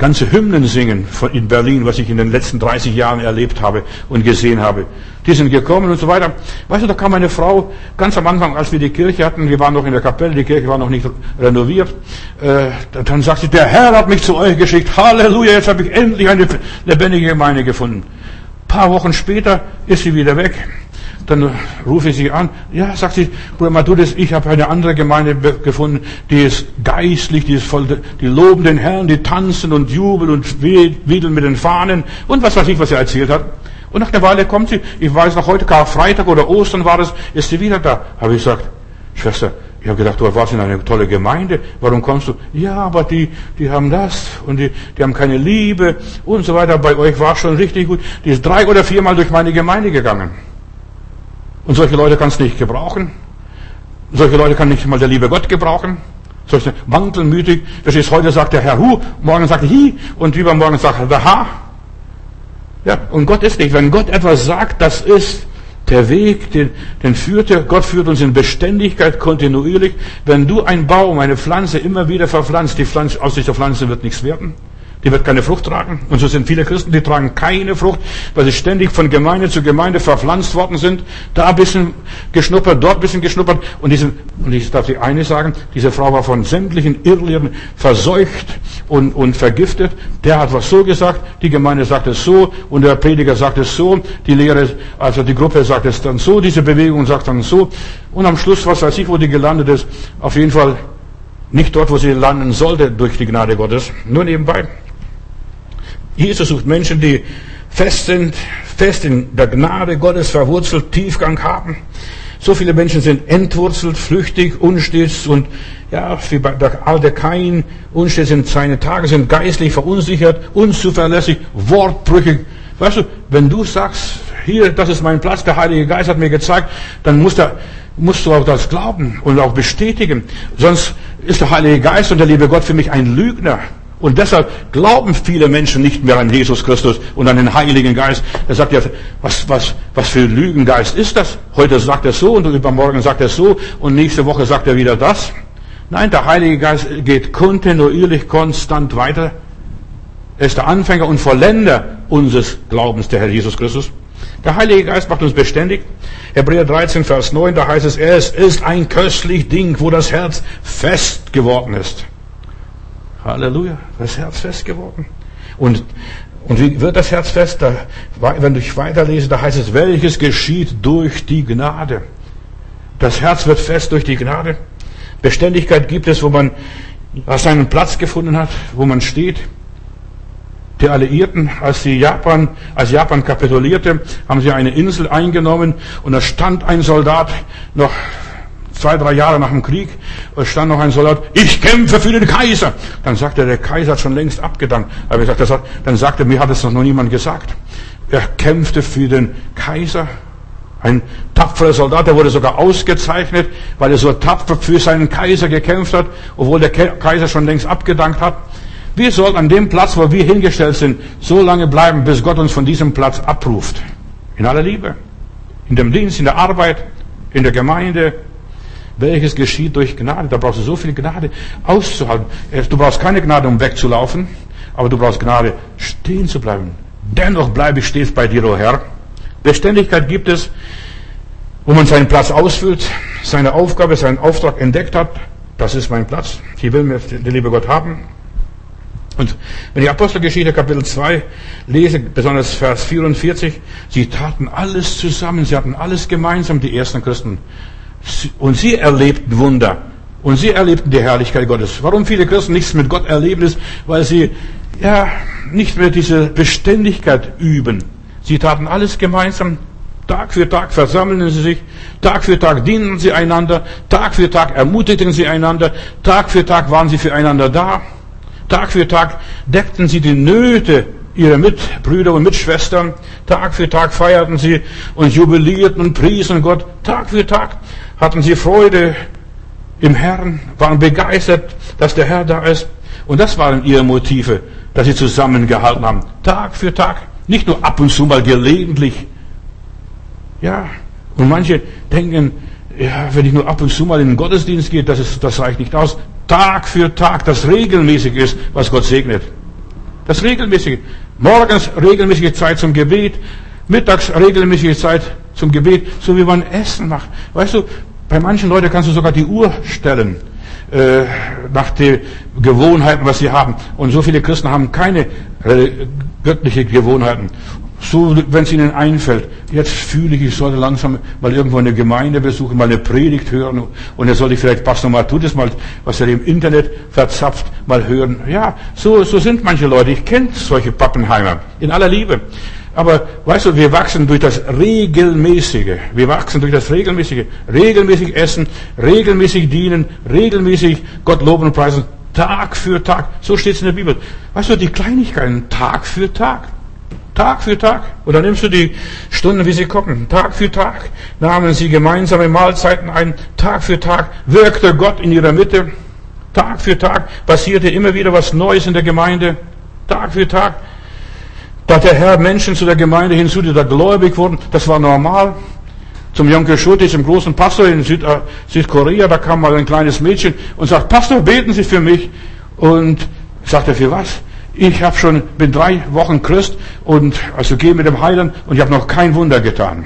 ganze Hymnen singen in Berlin, was ich in den letzten 30 Jahren erlebt habe und gesehen habe. Die sind gekommen und so weiter. Weißt du, da kam eine Frau, ganz am Anfang, als wir die Kirche hatten, wir waren noch in der Kapelle, die Kirche war noch nicht renoviert, äh, dann sagte sie, der Herr hat mich zu euch geschickt, Halleluja, jetzt habe ich endlich eine lebendige Gemeinde gefunden. Ein paar Wochen später ist sie wieder weg. Dann rufe ich sie an. Ja, sagt sie, Bruder Matthäus, ich habe eine andere Gemeinde gefunden, die ist geistlich, die ist voll, die loben den Herrn, die tanzen und jubeln und wedeln mit den Fahnen und was weiß ich, was sie erzählt hat. Und nach einer Weile kommt sie, ich weiß noch heute, Karfreitag oder Ostern war es, ist sie wieder da. Habe ich gesagt, Schwester, ich habe gedacht, du warst in einer tolle Gemeinde, warum kommst du? Ja, aber die, die haben das und die, die haben keine Liebe und so weiter. Bei euch war es schon richtig gut. Die ist drei oder viermal durch meine Gemeinde gegangen. Und solche Leute kannst du nicht gebrauchen. Solche Leute kann nicht mal der liebe Gott gebrauchen. Solche wankelmütig. Verstehst, heute sagt der Herr Hu, morgen sagt er Hi und übermorgen sagt er der Ha. Ja, und Gott ist nicht. Wenn Gott etwas sagt, das ist der Weg, den, den führt er. Gott führt uns in Beständigkeit kontinuierlich. Wenn du ein Baum, eine Pflanze immer wieder verpflanzt, die Pflanze, aus dieser Pflanze wird nichts werden. Die wird keine Frucht tragen. Und so sind viele Christen, die tragen keine Frucht, weil sie ständig von Gemeinde zu Gemeinde verpflanzt worden sind. Da ein bisschen geschnuppert, dort ein bisschen geschnuppert. Und, diese, und ich darf die eine sagen, diese Frau war von sämtlichen Irrlehren verseucht und, und vergiftet. Der hat was so gesagt, die Gemeinde sagt es so und der Prediger sagt es so, die Lehre, also die Gruppe sagt es dann so, diese Bewegung sagt dann so. Und am Schluss, was weiß ich, wo die gelandet ist, auf jeden Fall nicht dort, wo sie landen sollte durch die Gnade Gottes. Nur nebenbei. Jesus sucht Menschen, die fest sind, fest in der Gnade Gottes verwurzelt, Tiefgang haben. So viele Menschen sind entwurzelt, flüchtig, unstets und ja, wie bei der alte Kain, unstets sind seine Tage, sind geistlich verunsichert, unzuverlässig, wortbrüchig. Weißt du, wenn du sagst, hier, das ist mein Platz, der Heilige Geist hat mir gezeigt, dann musst du, musst du auch das glauben und auch bestätigen. Sonst ist der Heilige Geist und der liebe Gott für mich ein Lügner. Und deshalb glauben viele Menschen nicht mehr an Jesus Christus und an den Heiligen Geist. Er sagt ja, was, was, was für Lügengeist ist das? Heute sagt er so und übermorgen sagt er so und nächste Woche sagt er wieder das. Nein, der Heilige Geist geht kontinuierlich, konstant weiter. Er ist der Anfänger und Vollender unseres Glaubens, der Herr Jesus Christus. Der Heilige Geist macht uns beständig. Hebräer 13, Vers 9, da heißt es, es ist ein köstlich Ding, wo das Herz fest geworden ist. Halleluja, das Herz fest geworden. Und, und wie wird das Herz fest? Da, wenn ich weiterlese, da heißt es, welches geschieht durch die Gnade. Das Herz wird fest durch die Gnade. Beständigkeit gibt es, wo man seinen Platz gefunden hat, wo man steht. Die Alliierten, als sie Japan, als Japan kapitulierte, haben sie eine Insel eingenommen und da stand ein Soldat noch zwei, drei Jahre nach dem Krieg, stand noch ein Soldat, ich kämpfe für den Kaiser. Dann sagte er, der Kaiser hat schon längst abgedankt. Aber ich sagte, dann sagte er, mir hat es noch niemand gesagt. Er kämpfte für den Kaiser. Ein tapferer Soldat, der wurde sogar ausgezeichnet, weil er so tapfer für seinen Kaiser gekämpft hat, obwohl der Kaiser schon längst abgedankt hat. Wir sollten an dem Platz, wo wir hingestellt sind, so lange bleiben, bis Gott uns von diesem Platz abruft. In aller Liebe. In dem Dienst, in der Arbeit, in der Gemeinde, welches geschieht durch Gnade. Da brauchst du so viel Gnade auszuhalten. Du brauchst keine Gnade, um wegzulaufen, aber du brauchst Gnade, stehen zu bleiben. Dennoch bleibe ich stets bei dir, o oh Herr. Beständigkeit gibt es, wo man seinen Platz ausfüllt, seine Aufgabe, seinen Auftrag entdeckt hat. Das ist mein Platz. Hier will mir der liebe Gott haben. Und wenn ich Apostelgeschichte Kapitel 2 lese, besonders Vers 44, sie taten alles zusammen, sie hatten alles gemeinsam, die ersten Christen. Und sie erlebten Wunder. Und sie erlebten die Herrlichkeit Gottes. Warum viele Christen nichts mit Gott erleben, ist, weil sie ja nicht mehr diese Beständigkeit üben. Sie taten alles gemeinsam. Tag für Tag versammeln sie sich. Tag für Tag dienen sie einander. Tag für Tag ermutigten sie einander. Tag für Tag waren sie füreinander da. Tag für Tag deckten sie die Nöte ihrer Mitbrüder und Mitschwestern. Tag für Tag feierten sie und jubilierten und priesen Gott. Tag für Tag hatten sie Freude im Herrn, waren begeistert, dass der Herr da ist. Und das waren ihre Motive, dass sie zusammengehalten haben. Tag für Tag. Nicht nur ab und zu mal gelegentlich. Ja. Und manche denken, ja, wenn ich nur ab und zu mal in den Gottesdienst gehe, das, ist, das reicht nicht aus. Tag für Tag, das regelmäßig ist, was Gott segnet. Das regelmäßige. Morgens regelmäßige Zeit zum Gebet, mittags regelmäßige Zeit zum Gebet, so wie man Essen macht. Weißt du, bei manchen Leuten kannst du sogar die Uhr stellen äh, nach den Gewohnheiten, was sie haben. Und so viele Christen haben keine äh, göttliche Gewohnheiten. So, wenn es ihnen einfällt, jetzt fühle ich, ich sollte langsam mal irgendwo eine Gemeinde besuchen, mal eine Predigt hören und jetzt sollte ich vielleicht Pastor es mal, was er im Internet verzapft, mal hören. Ja, so, so sind manche Leute. Ich kenne solche Pappenheimer in aller Liebe. Aber weißt du, wir wachsen durch das Regelmäßige. Wir wachsen durch das Regelmäßige. Regelmäßig essen, regelmäßig dienen, regelmäßig Gott loben und preisen. Tag für Tag. So steht es in der Bibel. Weißt du, die Kleinigkeiten, Tag für Tag. Tag für Tag. Oder nimmst du die Stunden, wie sie kommen. Tag für Tag nahmen sie gemeinsame Mahlzeiten ein. Tag für Tag wirkte Gott in ihrer Mitte. Tag für Tag passierte immer wieder was Neues in der Gemeinde. Tag für Tag da hat der Herr Menschen zu der Gemeinde hinzu, die da gläubig wurden. Das war normal. Zum Jonkel Schulte, zum großen Pastor in Süd, äh, Südkorea, da kam mal ein kleines Mädchen und sagt, Pastor, beten Sie für mich. Und sagt er, für was? Ich habe schon, bin drei Wochen Christ und also gehe mit dem Heiland und ich habe noch kein Wunder getan.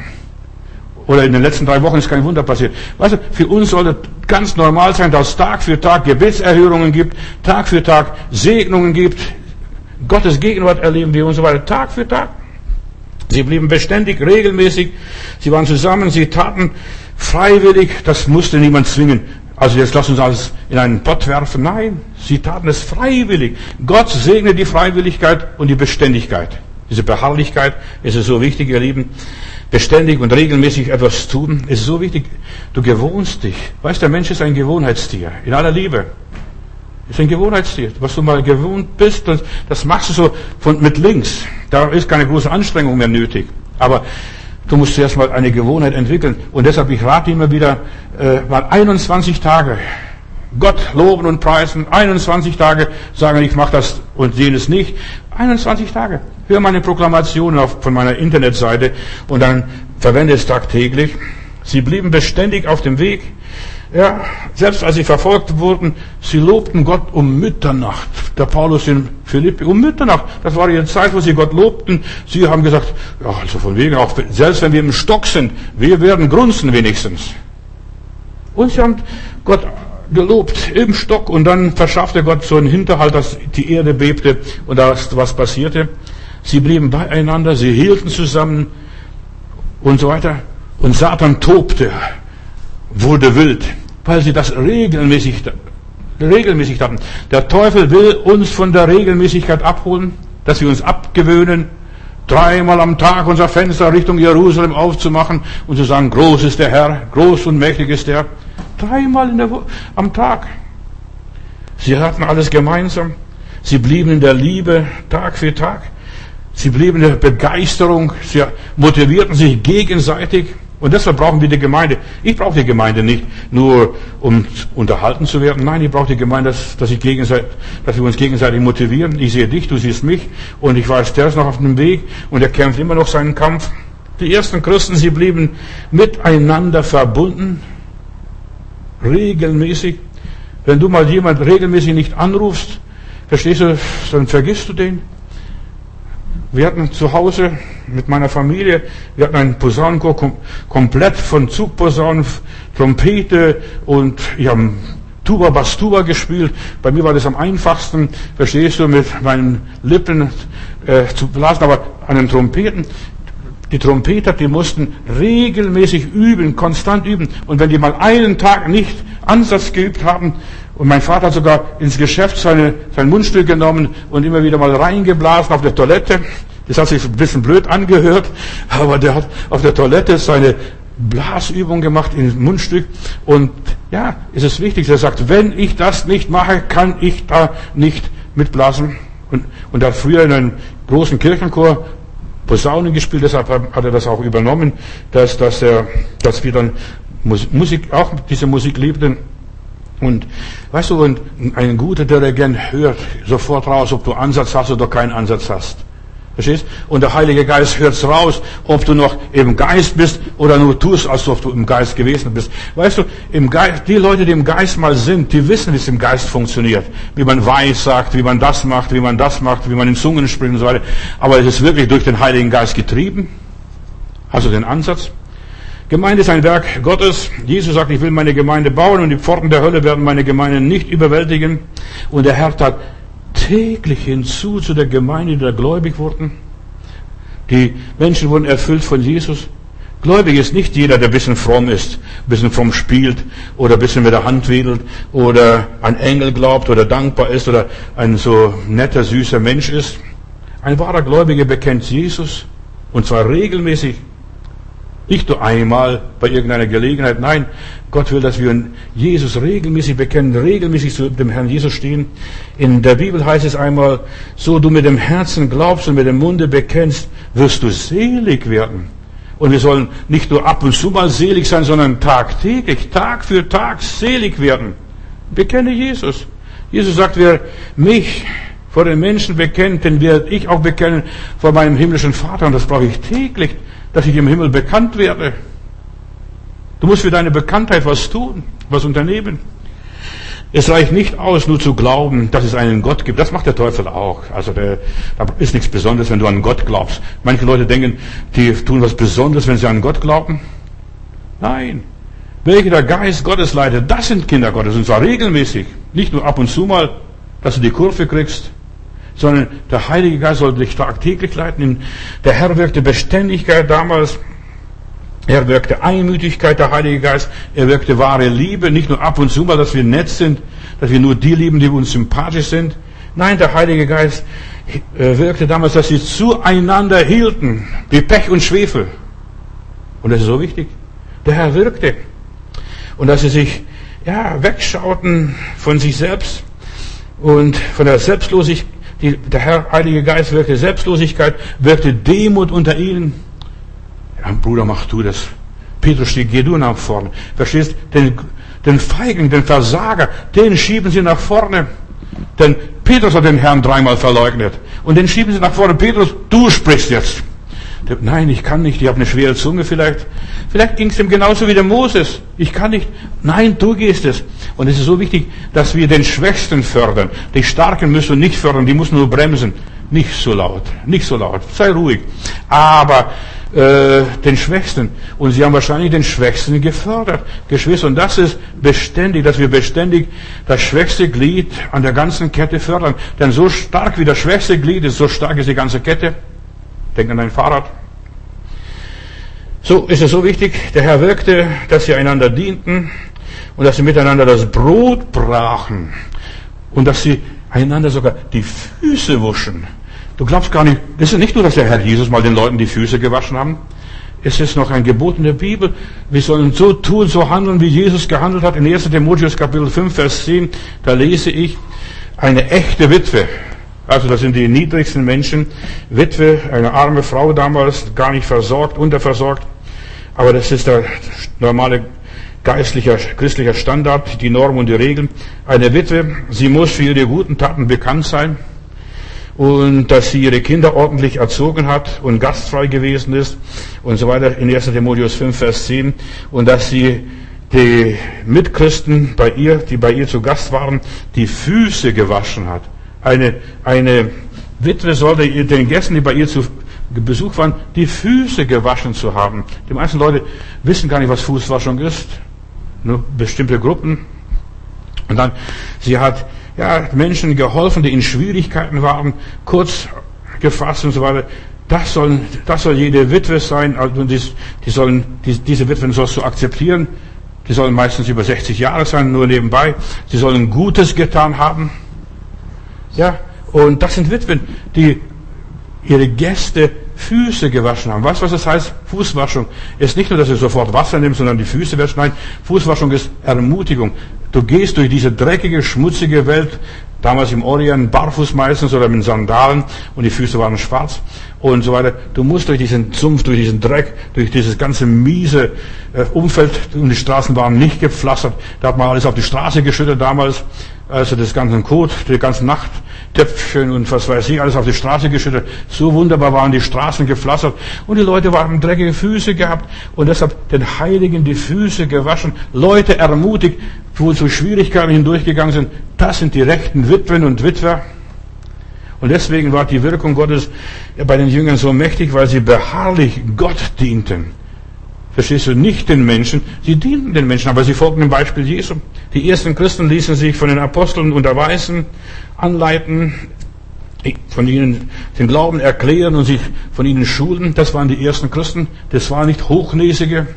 Oder in den letzten drei Wochen ist kein Wunder passiert. Weißt du, für uns sollte ganz normal sein, dass es Tag für Tag Gebetserhörungen gibt, Tag für Tag Segnungen gibt, Gottes Gegenwart erleben wir und so weiter, Tag für Tag. Sie blieben beständig, regelmäßig, sie waren zusammen, sie taten freiwillig, das musste niemand zwingen. Also jetzt lass uns alles in einen Pott werfen. Nein, sie taten es freiwillig. Gott segne die Freiwilligkeit und die Beständigkeit. Diese Beharrlichkeit ist es so wichtig, ihr Lieben. Beständig und regelmäßig etwas tun ist so wichtig. Du gewohnst dich. Weißt, der Mensch ist ein Gewohnheitstier. In aller Liebe. Ist ein Gewohnheitstier. Was du mal gewohnt bist, das, das machst du so von, mit links. Da ist keine große Anstrengung mehr nötig. Aber du musst zuerst mal eine Gewohnheit entwickeln. Und deshalb, ich rate immer wieder, äh, mal 21 Tage Gott loben und preisen. 21 Tage sagen, ich mache das und jenes nicht. 21 Tage. Hör meine Proklamation auf, von meiner Internetseite und dann verwende es tagtäglich. Sie blieben beständig auf dem Weg. Ja, selbst als sie verfolgt wurden, sie lobten Gott um Mitternacht. Der Paulus in Philippi, um Mitternacht. Das war ihre Zeit, wo sie Gott lobten. Sie haben gesagt, ja, also von wegen auch, selbst wenn wir im Stock sind, wir werden grunzen wenigstens. Und sie haben Gott gelobt im Stock und dann verschaffte Gott so einen Hinterhalt, dass die Erde bebte und da was passierte. Sie blieben beieinander, sie hielten zusammen und so weiter. Und Satan tobte, wurde wild weil sie das regelmäßig, regelmäßig hatten. Der Teufel will uns von der Regelmäßigkeit abholen, dass wir uns abgewöhnen, dreimal am Tag unser Fenster Richtung Jerusalem aufzumachen und zu sagen, groß ist der Herr, groß und mächtig ist der. Dreimal am Tag. Sie hatten alles gemeinsam. Sie blieben in der Liebe Tag für Tag. Sie blieben in der Begeisterung. Sie motivierten sich gegenseitig. Und deshalb brauchen wir die Gemeinde. Ich brauche die Gemeinde nicht nur, um unterhalten zu werden. Nein, ich brauche die Gemeinde, dass, dass, ich dass wir uns gegenseitig motivieren. Ich sehe dich, du siehst mich. Und ich weiß, der ist noch auf dem Weg und er kämpft immer noch seinen Kampf. Die ersten Christen, sie blieben miteinander verbunden. Regelmäßig. Wenn du mal jemand regelmäßig nicht anrufst, verstehst du, dann vergisst du den. Wir hatten zu Hause mit meiner Familie, wir hatten einen Posaunenchor kom komplett von Zugposaunen, Trompete und ich habe Tuba Bastuba gespielt. Bei mir war das am einfachsten, verstehst du, mit meinen Lippen äh, zu blasen, aber an den Trompeten. Die Trompeter, die mussten regelmäßig üben, konstant üben. Und wenn die mal einen Tag nicht Ansatz geübt haben, und mein Vater hat sogar ins Geschäft seine, sein Mundstück genommen und immer wieder mal reingeblasen auf der Toilette. Das hat sich ein bisschen blöd angehört, [LAUGHS] aber der hat auf der Toilette seine Blasübung gemacht in Mundstück. Und ja, ist es wichtig, er sagt, wenn ich das nicht mache, kann ich da nicht mitblasen. Und, und er hat früher in einem großen Kirchenchor Posaunen gespielt, deshalb hat er das auch übernommen, dass, dass, er, dass wir dann Musik, auch diese Musik liebten. Und weißt du, und ein guter Dirigent hört sofort raus, ob du Ansatz hast oder keinen Ansatz hast. Verstehst? Und der Heilige Geist hört's raus, ob du noch im Geist bist oder nur tust, als ob du im Geist gewesen bist. Weißt du, im Geist, die Leute, die im Geist mal sind, die wissen, wie es im Geist funktioniert. Wie man weiß sagt, wie man das macht, wie man das macht, wie man in Zungen spricht und so weiter. Aber es ist wirklich durch den Heiligen Geist getrieben. Also den Ansatz. Gemeinde ist ein Werk Gottes. Jesus sagt, ich will meine Gemeinde bauen und die Pforten der Hölle werden meine Gemeinde nicht überwältigen. Und der Herr tat täglich hinzu zu der Gemeinde, die da gläubig wurden. Die Menschen wurden erfüllt von Jesus. Gläubig ist nicht jeder, der ein bisschen fromm ist, ein bisschen fromm spielt oder ein bisschen mit der Hand wedelt oder an Engel glaubt oder dankbar ist oder ein so netter, süßer Mensch ist. Ein wahrer Gläubiger bekennt Jesus und zwar regelmäßig nicht nur einmal bei irgendeiner Gelegenheit. Nein, Gott will, dass wir Jesus regelmäßig bekennen, regelmäßig zu dem Herrn Jesus stehen. In der Bibel heißt es einmal, so du mit dem Herzen glaubst und mit dem Munde bekennst, wirst du selig werden. Und wir sollen nicht nur ab und zu mal selig sein, sondern tagtäglich, Tag für Tag selig werden. Bekenne Jesus. Jesus sagt, wer mich vor den Menschen bekennt, den werde ich auch bekennen vor meinem himmlischen Vater. Und das brauche ich täglich dass ich im Himmel bekannt werde. Du musst für deine Bekanntheit was tun, was unternehmen. Es reicht nicht aus, nur zu glauben, dass es einen Gott gibt. Das macht der Teufel auch. Also der, da ist nichts Besonderes, wenn du an Gott glaubst. Manche Leute denken, die tun was Besonderes, wenn sie an Gott glauben. Nein. Welche der Geist Gottes leitet, das sind Kinder Gottes. Und zwar regelmäßig. Nicht nur ab und zu mal, dass du die Kurve kriegst, sondern der Heilige Geist soll dich tagtäglich leiten. Der Herr wirkte Beständigkeit damals. Er wirkte Einmütigkeit, der Heilige Geist. Er wirkte wahre Liebe, nicht nur ab und zu mal, dass wir nett sind, dass wir nur die lieben, die uns sympathisch sind. Nein, der Heilige Geist äh, wirkte damals, dass sie zueinander hielten, wie Pech und Schwefel. Und das ist so wichtig. Der Herr wirkte. Und dass sie sich, ja, wegschauten von sich selbst und von der Selbstlosigkeit. Der Herr, Heilige Geist wirkte Selbstlosigkeit, wirkte Demut unter ihnen. Ja, Bruder, mach du das. Petrus steht, geh du nach vorne. Verstehst? Den, den Feigen, den Versager, den schieben sie nach vorne. Denn Petrus hat den Herrn dreimal verleugnet. Und den schieben sie nach vorne. Petrus, du sprichst jetzt. Nein, ich kann nicht. Ich habe eine schwere Zunge vielleicht. Vielleicht ging es ihm genauso wie der Moses. Ich kann nicht. Nein, du gehst es. Und es ist so wichtig, dass wir den Schwächsten fördern. Die Starken müssen wir nicht fördern. Die müssen nur bremsen. Nicht so laut. Nicht so laut. Sei ruhig. Aber äh, den Schwächsten. Und sie haben wahrscheinlich den Schwächsten gefördert. Geschwister, und das ist beständig, dass wir beständig das schwächste Glied an der ganzen Kette fördern. Denn so stark wie das schwächste Glied ist, so stark ist die ganze Kette. Denk an dein Fahrrad. So ist es so wichtig, der Herr wirkte, dass sie einander dienten und dass sie miteinander das Brot brachen und dass sie einander sogar die Füße wuschen. Du glaubst gar nicht, es ist nicht nur, dass der Herr Jesus mal den Leuten die Füße gewaschen haben. Es ist noch ein Gebot in der Bibel. Wir sollen so tun, so handeln, wie Jesus gehandelt hat. In 1. Timotheus Kapitel 5, Vers 10, da lese ich, eine echte Witwe, also das sind die niedrigsten Menschen, Witwe, eine arme Frau damals, gar nicht versorgt, unterversorgt. Aber das ist der normale geistlicher, christlicher Standard, die Norm und die Regeln. Eine Witwe, sie muss für ihre guten Taten bekannt sein und dass sie ihre Kinder ordentlich erzogen hat und gastfrei gewesen ist und so weiter in 1. Timotheus 5, Vers 10 und dass sie die Mitchristen bei ihr, die bei ihr zu Gast waren, die Füße gewaschen hat. Eine, eine Witwe sollte den Gästen, die bei ihr zu Besuch waren, die Füße gewaschen zu haben. Die meisten Leute wissen gar nicht, was Fußwaschung ist. Nur bestimmte Gruppen. Und dann, sie hat ja, Menschen geholfen, die in Schwierigkeiten waren, kurz gefasst und so weiter. Das soll, das soll jede Witwe sein. Also die, die sollen, die, diese Witwen sollst du akzeptieren. Die sollen meistens über 60 Jahre sein, nur nebenbei. Sie sollen Gutes getan haben. Ja, und das sind Witwen, die ihre Gäste Füße gewaschen haben. Weißt du, was das heißt? Fußwaschung ist nicht nur, dass du sofort Wasser nimmst, sondern die Füße wäschst. Nein, Fußwaschung ist Ermutigung. Du gehst durch diese dreckige, schmutzige Welt, damals im Orient barfuß meistens oder mit Sandalen und die Füße waren schwarz und so weiter. Du musst durch diesen Sumpf, durch diesen Dreck, durch dieses ganze miese äh, Umfeld und die Straßen waren nicht gepflastert. Da hat man alles auf die Straße geschüttet damals, also das ganze Kot, die ganze Nacht Töpfchen und was weiß ich, alles auf die Straße geschüttet. So wunderbar waren die Straßen gepflastert. Und die Leute waren dreckige Füße gehabt und deshalb den Heiligen die Füße gewaschen. Leute ermutigt, wo zu Schwierigkeiten hindurchgegangen sind. Das sind die rechten Witwen und Witwer. Und deswegen war die Wirkung Gottes bei den Jüngern so mächtig, weil sie beharrlich Gott dienten. Verstehst du? Nicht den Menschen. Sie dienten den Menschen, aber sie folgten dem Beispiel Jesu. Die ersten Christen ließen sich von den Aposteln unterweisen, anleiten, von ihnen den Glauben erklären und sich von ihnen schulen. Das waren die ersten Christen. Das waren nicht Hochnäsige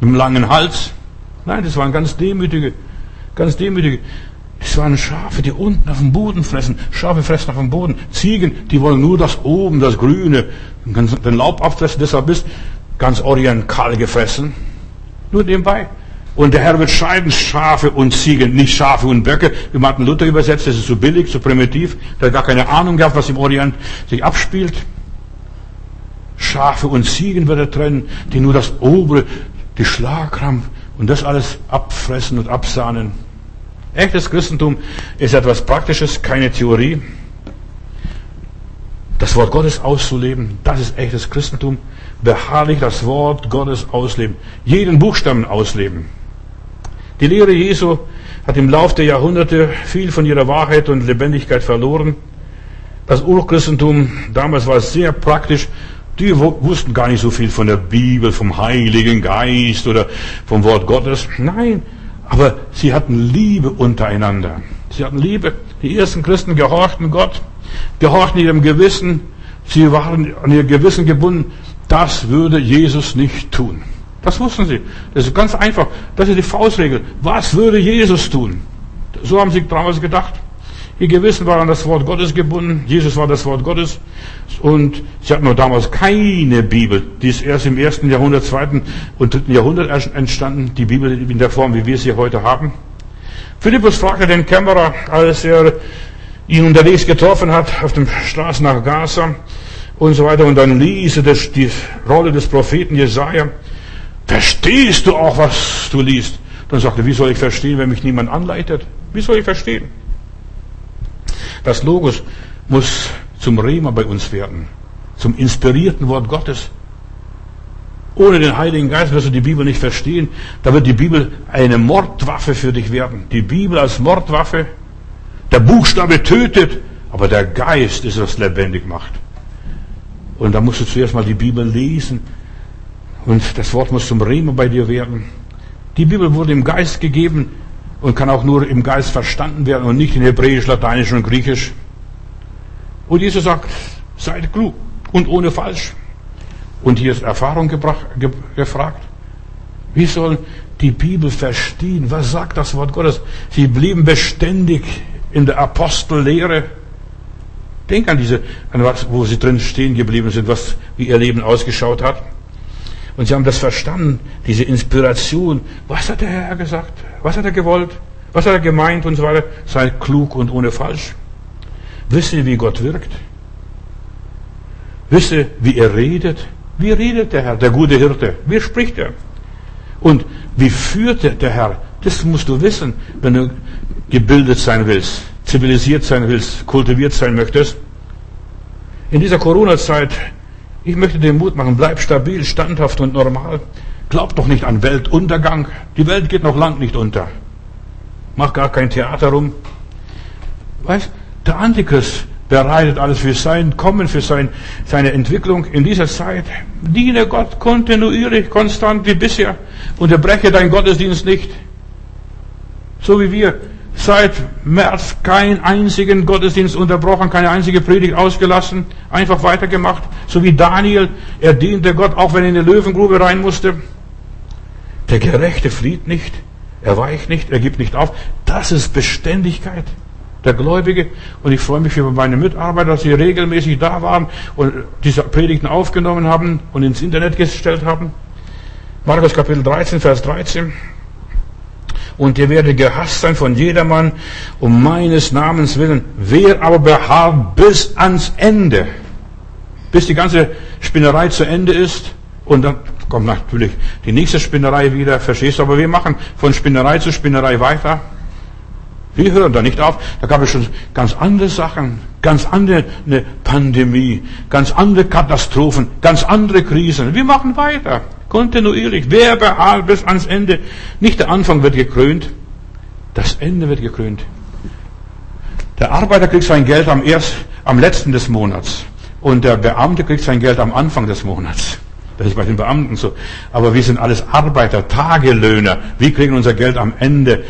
mit einem langen Hals. Nein, das waren ganz demütige, ganz demütige. Das waren Schafe, die unten auf dem Boden fressen. Schafe fressen auf dem Boden. Ziegen, die wollen nur das oben, das Grüne, den Laub abfressen. Deshalb ist ganz Orient kahl gefressen. Nur nebenbei. Und der Herr wird scheiden, Schafe und Ziegen, nicht Schafe und Böcke. Wie Martin Luther übersetzt, das ist so billig, so primitiv. Der hat gar keine Ahnung gehabt, was im Orient sich abspielt. Schafe und Ziegen wird er trennen, die nur das obere, die Schlagkrampf und das alles abfressen und absahnen. Echtes Christentum ist etwas Praktisches, keine Theorie. Das Wort Gottes auszuleben, das ist echtes Christentum. Beharrlich das Wort Gottes ausleben. Jeden Buchstaben ausleben. Die Lehre Jesu hat im Lauf der Jahrhunderte viel von ihrer Wahrheit und Lebendigkeit verloren. Das Urchristentum damals war sehr praktisch. Die wussten gar nicht so viel von der Bibel, vom Heiligen Geist oder vom Wort Gottes. Nein, aber sie hatten Liebe untereinander. Sie hatten Liebe. Die ersten Christen gehorchten Gott, gehorchten ihrem Gewissen. Sie waren an ihr Gewissen gebunden. Das würde Jesus nicht tun. Das wussten sie. Das ist ganz einfach. Das ist die Faustregel. Was würde Jesus tun? So haben sie damals gedacht. Ihr Gewissen war an das Wort Gottes gebunden. Jesus war das Wort Gottes. Und sie hatten nur damals keine Bibel. Die ist erst im ersten Jahrhundert, zweiten und dritten Jahrhundert entstanden. Die Bibel in der Form, wie wir sie heute haben. Philippus fragte den Kämmerer, als er ihn unterwegs getroffen hat, auf dem Straßen nach Gaza und so weiter. Und dann ließ er die Rolle des Propheten Jesaja. Verstehst du auch, was du liest? Dann sagte er, wie soll ich verstehen, wenn mich niemand anleitet? Wie soll ich verstehen? Das Logos muss zum Rema bei uns werden, zum inspirierten Wort Gottes. Ohne den Heiligen Geist wirst du die Bibel nicht verstehen. Da wird die Bibel eine Mordwaffe für dich werden. Die Bibel als Mordwaffe. Der Buchstabe tötet, aber der Geist ist, was lebendig macht. Und da musst du zuerst mal die Bibel lesen. Und das Wort muss zum Rema bei dir werden. Die Bibel wurde im Geist gegeben und kann auch nur im Geist verstanden werden und nicht in Hebräisch, Lateinisch und Griechisch. Und Jesus sagt, seid klug und ohne falsch. Und hier ist Erfahrung gebracht, ge, gefragt. Wie sollen die Bibel verstehen? Was sagt das Wort Gottes? Sie blieben beständig in der Apostellehre. Denk an diese, an was, wo sie drin stehen geblieben sind, was, wie ihr Leben ausgeschaut hat. Und sie haben das verstanden, diese Inspiration. Was hat der Herr gesagt? Was hat er gewollt? Was hat er gemeint und so weiter? Sei klug und ohne falsch. Wisse, wie Gott wirkt. Wisse, wie er redet. Wie redet der Herr, der gute Hirte? Wie spricht er? Und wie führt der Herr? Das musst du wissen, wenn du gebildet sein willst, zivilisiert sein willst, kultiviert sein möchtest. In dieser Corona-Zeit ich möchte dir Mut machen, bleib stabil, standhaft und normal. Glaub doch nicht an Weltuntergang. Die Welt geht noch lang nicht unter. Mach gar kein Theater rum. Weißt, der Antichrist bereitet alles für sein Kommen, für sein, seine Entwicklung in dieser Zeit. Diene Gott kontinuierlich, konstant wie bisher. Unterbreche deinen Gottesdienst nicht. So wie wir seit März keinen einzigen Gottesdienst unterbrochen, keine einzige Predigt ausgelassen, einfach weitergemacht, so wie Daniel, er diente Gott, auch wenn er in die Löwengrube rein musste. Der Gerechte flieht nicht, er weicht nicht, er gibt nicht auf. Das ist Beständigkeit. Der Gläubige. Und ich freue mich über meine Mitarbeiter, dass sie regelmäßig da waren und diese Predigten aufgenommen haben und ins Internet gestellt haben. Markus Kapitel 13, Vers 13 und ihr werdet gehasst sein von jedermann um meines Namens willen. Wer aber beharrt bis ans Ende, bis die ganze Spinnerei zu Ende ist, und dann kommt natürlich die nächste Spinnerei wieder, verstehst du? Aber wir machen von Spinnerei zu Spinnerei weiter. Wir hören da nicht auf. Da gab es schon ganz andere Sachen, ganz andere eine Pandemie, ganz andere Katastrophen, ganz andere Krisen. Wir machen weiter. Kontinuierlich. Beharrt bis ans Ende? Nicht der Anfang wird gekrönt, das Ende wird gekrönt. Der Arbeiter kriegt sein Geld am, erst, am letzten des Monats und der Beamte kriegt sein Geld am Anfang des Monats. Das ist bei den Beamten so. Aber wir sind alles Arbeiter, Tagelöhner. Wir kriegen unser Geld am Ende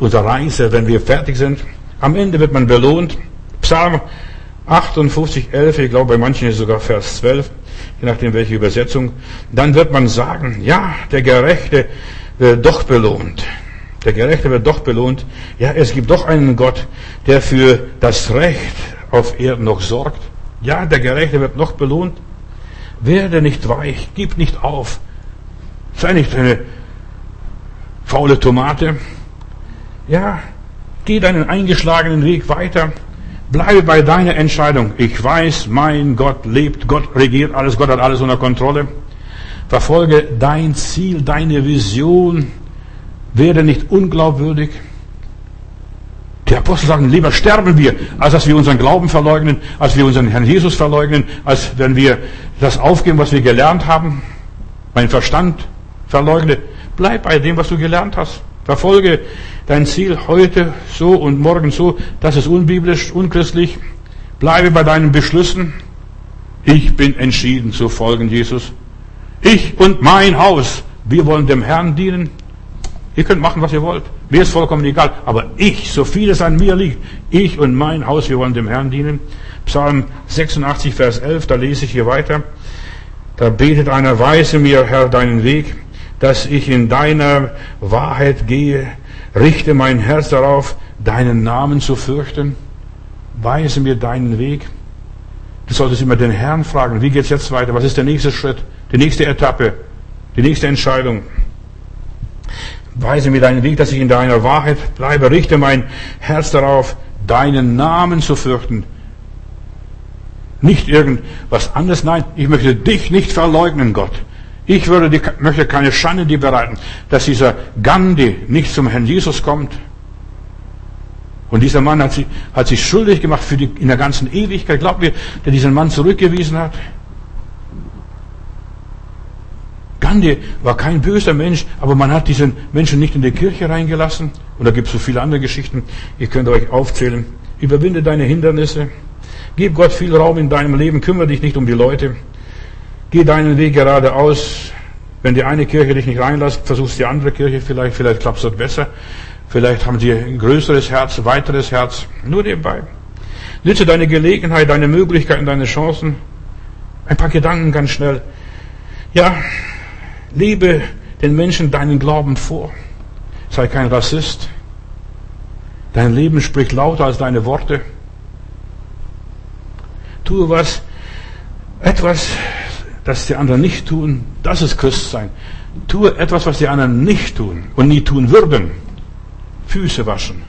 unserer Reise, wenn wir fertig sind. Am Ende wird man belohnt. Psalm 58, 11, ich glaube bei manchen ist sogar Vers 12 je nachdem welche Übersetzung, dann wird man sagen, ja, der Gerechte wird doch belohnt. Der Gerechte wird doch belohnt. Ja, es gibt doch einen Gott, der für das Recht auf Erden noch sorgt. Ja, der Gerechte wird noch belohnt. Werde nicht weich, gib nicht auf. Sei nicht eine faule Tomate. Ja, geh deinen eingeschlagenen Weg weiter. Bleibe bei deiner Entscheidung. Ich weiß, mein Gott lebt, Gott regiert alles, Gott hat alles unter Kontrolle. Verfolge dein Ziel, deine Vision. Werde nicht unglaubwürdig. Die Apostel sagen, lieber sterben wir, als dass wir unseren Glauben verleugnen, als wir unseren Herrn Jesus verleugnen, als wenn wir das aufgeben, was wir gelernt haben. Mein Verstand verleugne. Bleib bei dem, was du gelernt hast. Verfolge dein Ziel heute so und morgen so. Das ist unbiblisch, unchristlich. Bleibe bei deinen Beschlüssen. Ich bin entschieden zu folgen, Jesus. Ich und mein Haus, wir wollen dem Herrn dienen. Ihr könnt machen, was ihr wollt. Mir ist vollkommen egal. Aber ich, so viel es an mir liegt, ich und mein Haus, wir wollen dem Herrn dienen. Psalm 86, Vers 11, da lese ich hier weiter. Da betet einer, weise mir, Herr, deinen Weg, dass ich in deiner Wahrheit gehe. Richte mein Herz darauf, deinen Namen zu fürchten. Weise mir deinen Weg. Du solltest immer den Herrn fragen, wie geht's jetzt weiter? Was ist der nächste Schritt? Die nächste Etappe? Die nächste Entscheidung? Weise mir deinen Weg, dass ich in deiner Wahrheit bleibe. Richte mein Herz darauf, deinen Namen zu fürchten. Nicht irgendwas anderes. Nein, ich möchte dich nicht verleugnen, Gott. Ich würde die, möchte keine Schande dir bereiten, dass dieser Gandhi nicht zum Herrn Jesus kommt. Und dieser Mann hat sich, hat sich schuldig gemacht für die, in der ganzen Ewigkeit. Glaubt mir, der diesen Mann zurückgewiesen hat. Gandhi war kein böser Mensch, aber man hat diesen Menschen nicht in die Kirche reingelassen. Und da gibt es so viele andere Geschichten. Ihr könnt euch aufzählen. Überwinde deine Hindernisse. Gib Gott viel Raum in deinem Leben. Kümmere dich nicht um die Leute. Geh deinen Weg geradeaus. Wenn die eine Kirche dich nicht reinlässt, versuchst die andere Kirche vielleicht. Vielleicht klappt es dort besser. Vielleicht haben sie ein größeres Herz, weiteres Herz. Nur nebenbei. Nütze deine Gelegenheit, deine Möglichkeiten, deine Chancen. Ein paar Gedanken ganz schnell. Ja, lebe den Menschen deinen Glauben vor. Sei kein Rassist. Dein Leben spricht lauter als deine Worte. Tue was, etwas, das die anderen nicht tun. Das ist Christsein. Tue etwas, was die anderen nicht tun und nie tun würden. Füße waschen.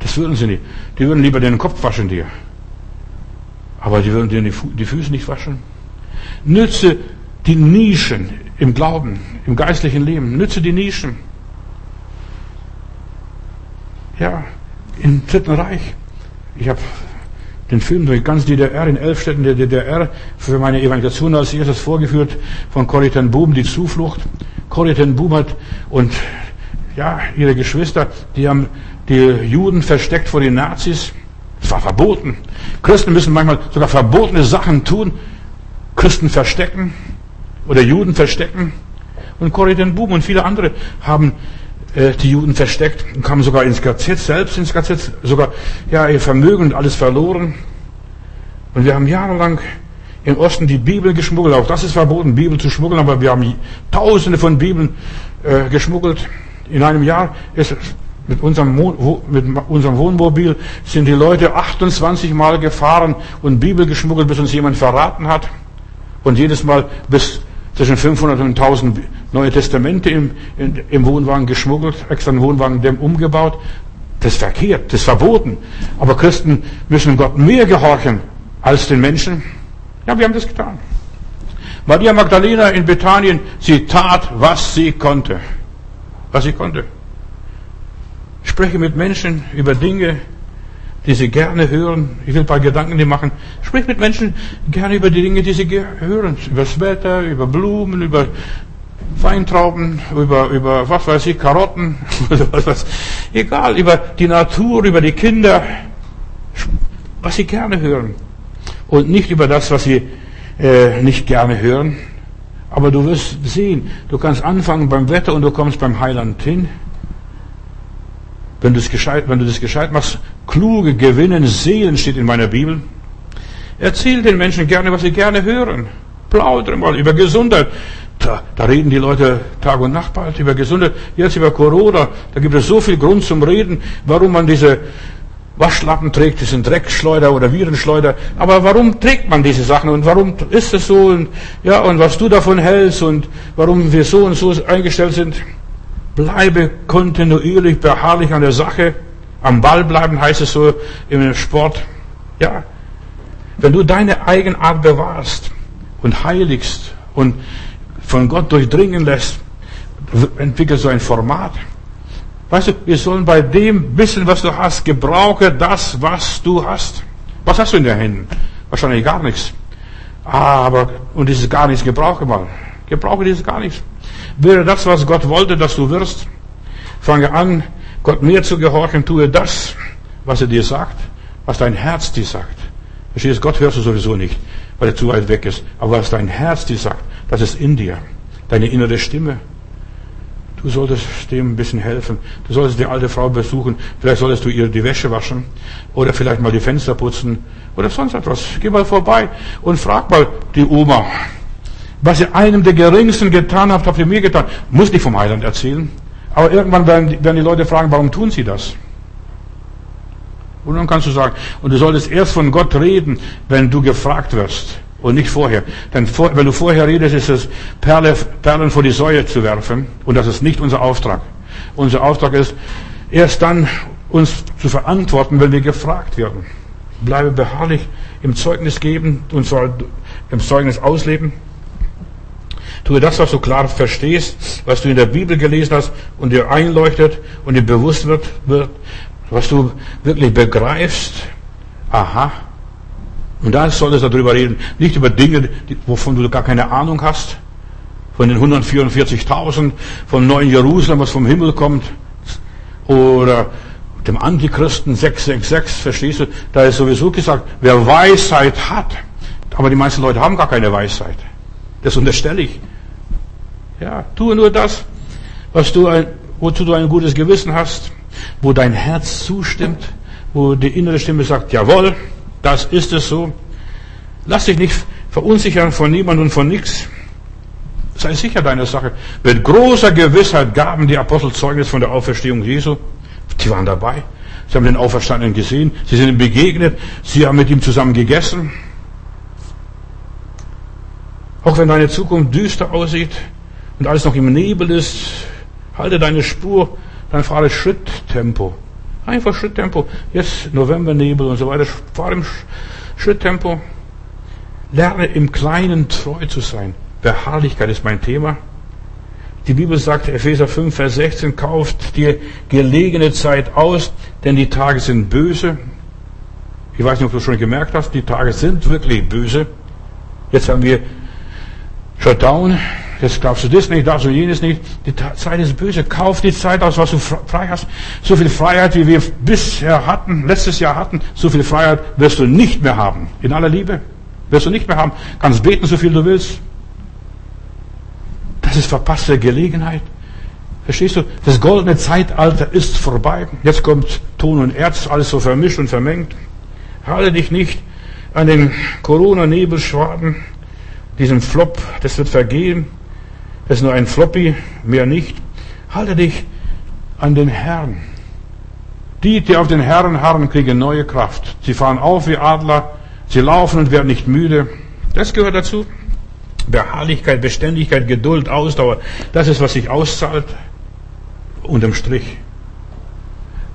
Das würden sie nicht. Die würden lieber den Kopf waschen dir. Aber die würden dir die Füße nicht waschen. Nütze die Nischen im Glauben, im geistlichen Leben. Nütze die Nischen. Ja, im Dritten Reich. Ich habe den Film durch ganz DDR in elf Städten der DDR für meine Evangelisation als erstes vorgeführt von Corrie ten Boom, die Zuflucht. Corrie ten Boom hat und ja, ihre Geschwister, die haben die Juden versteckt vor den Nazis. Es war verboten. Christen müssen manchmal sogar verbotene Sachen tun. Christen verstecken oder Juden verstecken. Und Corrie ten Boom und viele andere haben äh, die Juden versteckt und kamen sogar ins KZ, selbst ins KZ, sogar ja, ihr Vermögen und alles verloren. Und wir haben jahrelang im Osten die Bibel geschmuggelt. Auch das ist verboten, Bibel zu schmuggeln, aber wir haben tausende von Bibeln äh, geschmuggelt. In einem Jahr ist mit unserem, mit unserem Wohnmobil sind die Leute 28 Mal gefahren und Bibel geschmuggelt, bis uns jemand verraten hat. Und jedes Mal bis zwischen 500 und 1000 Neue Testamente im, in, im Wohnwagen geschmuggelt, extra einen Wohnwagen umgebaut. Das ist verkehrt, das ist verboten. Aber Christen müssen Gott mehr gehorchen als den Menschen. Ja, wir haben das getan. Maria Magdalena in Bethanien, sie tat, was sie konnte. Was sie konnte. Spreche mit Menschen über Dinge, die sie gerne hören. Ich will ein paar Gedanken die machen. Sprich mit Menschen gerne über die Dinge, die sie hören. Über das Wetter, über Blumen, über Weintrauben, über, über, was weiß ich, Karotten, [LAUGHS] egal, über die Natur, über die Kinder, was sie gerne hören. Und nicht über das, was sie äh, nicht gerne hören. Aber du wirst sehen, du kannst anfangen beim Wetter und du kommst beim Heiland hin. Wenn du, das gescheit, wenn du das gescheit machst, kluge gewinnen Seelen steht in meiner Bibel. Erzähl den Menschen gerne, was sie gerne hören. Plaudere mal über Gesundheit. Da, da reden die Leute Tag und Nacht bald über Gesundheit. Jetzt über Corona. Da gibt es so viel Grund zum Reden, warum man diese Waschlappen trägt, diesen Dreckschleuder oder Virenschleuder. Aber warum trägt man diese Sachen und warum ist es so und, ja, und was du davon hältst und warum wir so und so eingestellt sind? Bleibe kontinuierlich beharrlich an der Sache. Am Ball bleiben heißt es so im Sport. Ja. Wenn du deine Eigenart bewahrst und heiligst und von Gott durchdringen lässt, entwickelst du ein Format. Weißt du, wir sollen bei dem wissen, was du hast. Gebrauche das, was du hast. Was hast du in den Händen? Wahrscheinlich gar nichts. Aber, und dieses gar nichts, gebrauche mal. Gebrauche dieses gar nichts. Wäre das, was Gott wollte, dass du wirst? Fange an, Gott mehr zu gehorchen, tue das, was er dir sagt, was dein Herz dir sagt. Verstehst Gott hörst du sowieso nicht, weil er zu weit weg ist. Aber was dein Herz dir sagt, das ist in dir. Deine innere Stimme. Du solltest dem ein bisschen helfen. Du solltest die alte Frau besuchen. Vielleicht solltest du ihr die Wäsche waschen. Oder vielleicht mal die Fenster putzen. Oder sonst etwas. Geh mal vorbei und frag mal die Oma. Was ihr einem der Geringsten getan habt, habt ihr mir getan. Muss nicht vom Heiland erzählen. Aber irgendwann werden die, Leute fragen, warum tun sie das? Und dann kannst du sagen, und du solltest erst von Gott reden, wenn du gefragt wirst und nicht vorher. Denn vor, wenn du vorher redest, ist es Perle, Perlen vor die Säue zu werfen und das ist nicht unser Auftrag. Unser Auftrag ist, erst dann uns zu verantworten, wenn wir gefragt werden. Bleibe beharrlich im Zeugnis geben und zwar im Zeugnis ausleben. Tue das, was du klar verstehst, was du in der Bibel gelesen hast und dir einleuchtet und dir bewusst wird, wird was du wirklich begreifst. Aha, und da solltest du darüber reden. Nicht über Dinge, wovon du gar keine Ahnung hast. Von den 144.000, vom neuen Jerusalem, was vom Himmel kommt. Oder dem Antichristen 666, verstehst du? Da ist sowieso gesagt, wer Weisheit hat. Aber die meisten Leute haben gar keine Weisheit. Das unterstelle ich. Ja, tue nur das, was du ein, wozu du ein gutes Gewissen hast, wo dein Herz zustimmt, wo die innere Stimme sagt, jawohl, das ist es so. Lass dich nicht verunsichern von niemand und von nichts. Sei sicher deiner Sache. Mit großer Gewissheit gaben die Apostel Zeugnis von der Auferstehung Jesu. Die waren dabei. Sie haben den Auferstandenen gesehen. Sie sind ihm begegnet. Sie haben mit ihm zusammen gegessen. Auch wenn deine Zukunft düster aussieht und alles noch im Nebel ist, halte deine Spur, dann fahre Schritttempo. Einfach Schritttempo. Jetzt Novembernebel und so weiter. Fahr im Schritttempo. Lerne im Kleinen treu zu sein. Beharrlichkeit ist mein Thema. Die Bibel sagt, Epheser 5, Vers 16, kauft dir gelegene Zeit aus, denn die Tage sind böse. Ich weiß nicht, ob du schon gemerkt hast, die Tage sind wirklich böse. Jetzt haben wir Shutdown, Jetzt glaubst du das nicht, das und jenes nicht. Die Zeit ist böse. Kauf die Zeit aus, was du frei hast. So viel Freiheit, wie wir bisher hatten, letztes Jahr hatten, so viel Freiheit wirst du nicht mehr haben. In aller Liebe. Wirst du nicht mehr haben. Kannst beten, so viel du willst. Das ist verpasste Gelegenheit. Verstehst du? Das goldene Zeitalter ist vorbei. Jetzt kommt Ton und Erz, alles so vermischt und vermengt. Halte dich nicht an den Corona-Nebelschwaden, diesem Flop, das wird vergehen. Ist nur ein Floppy, mehr nicht. Halte dich an den Herrn. Die, die auf den Herrn harren, kriegen neue Kraft. Sie fahren auf wie Adler, sie laufen und werden nicht müde. Das gehört dazu. Beharrlichkeit, Beständigkeit, Geduld, Ausdauer. Das ist, was sich auszahlt. Unterm Strich.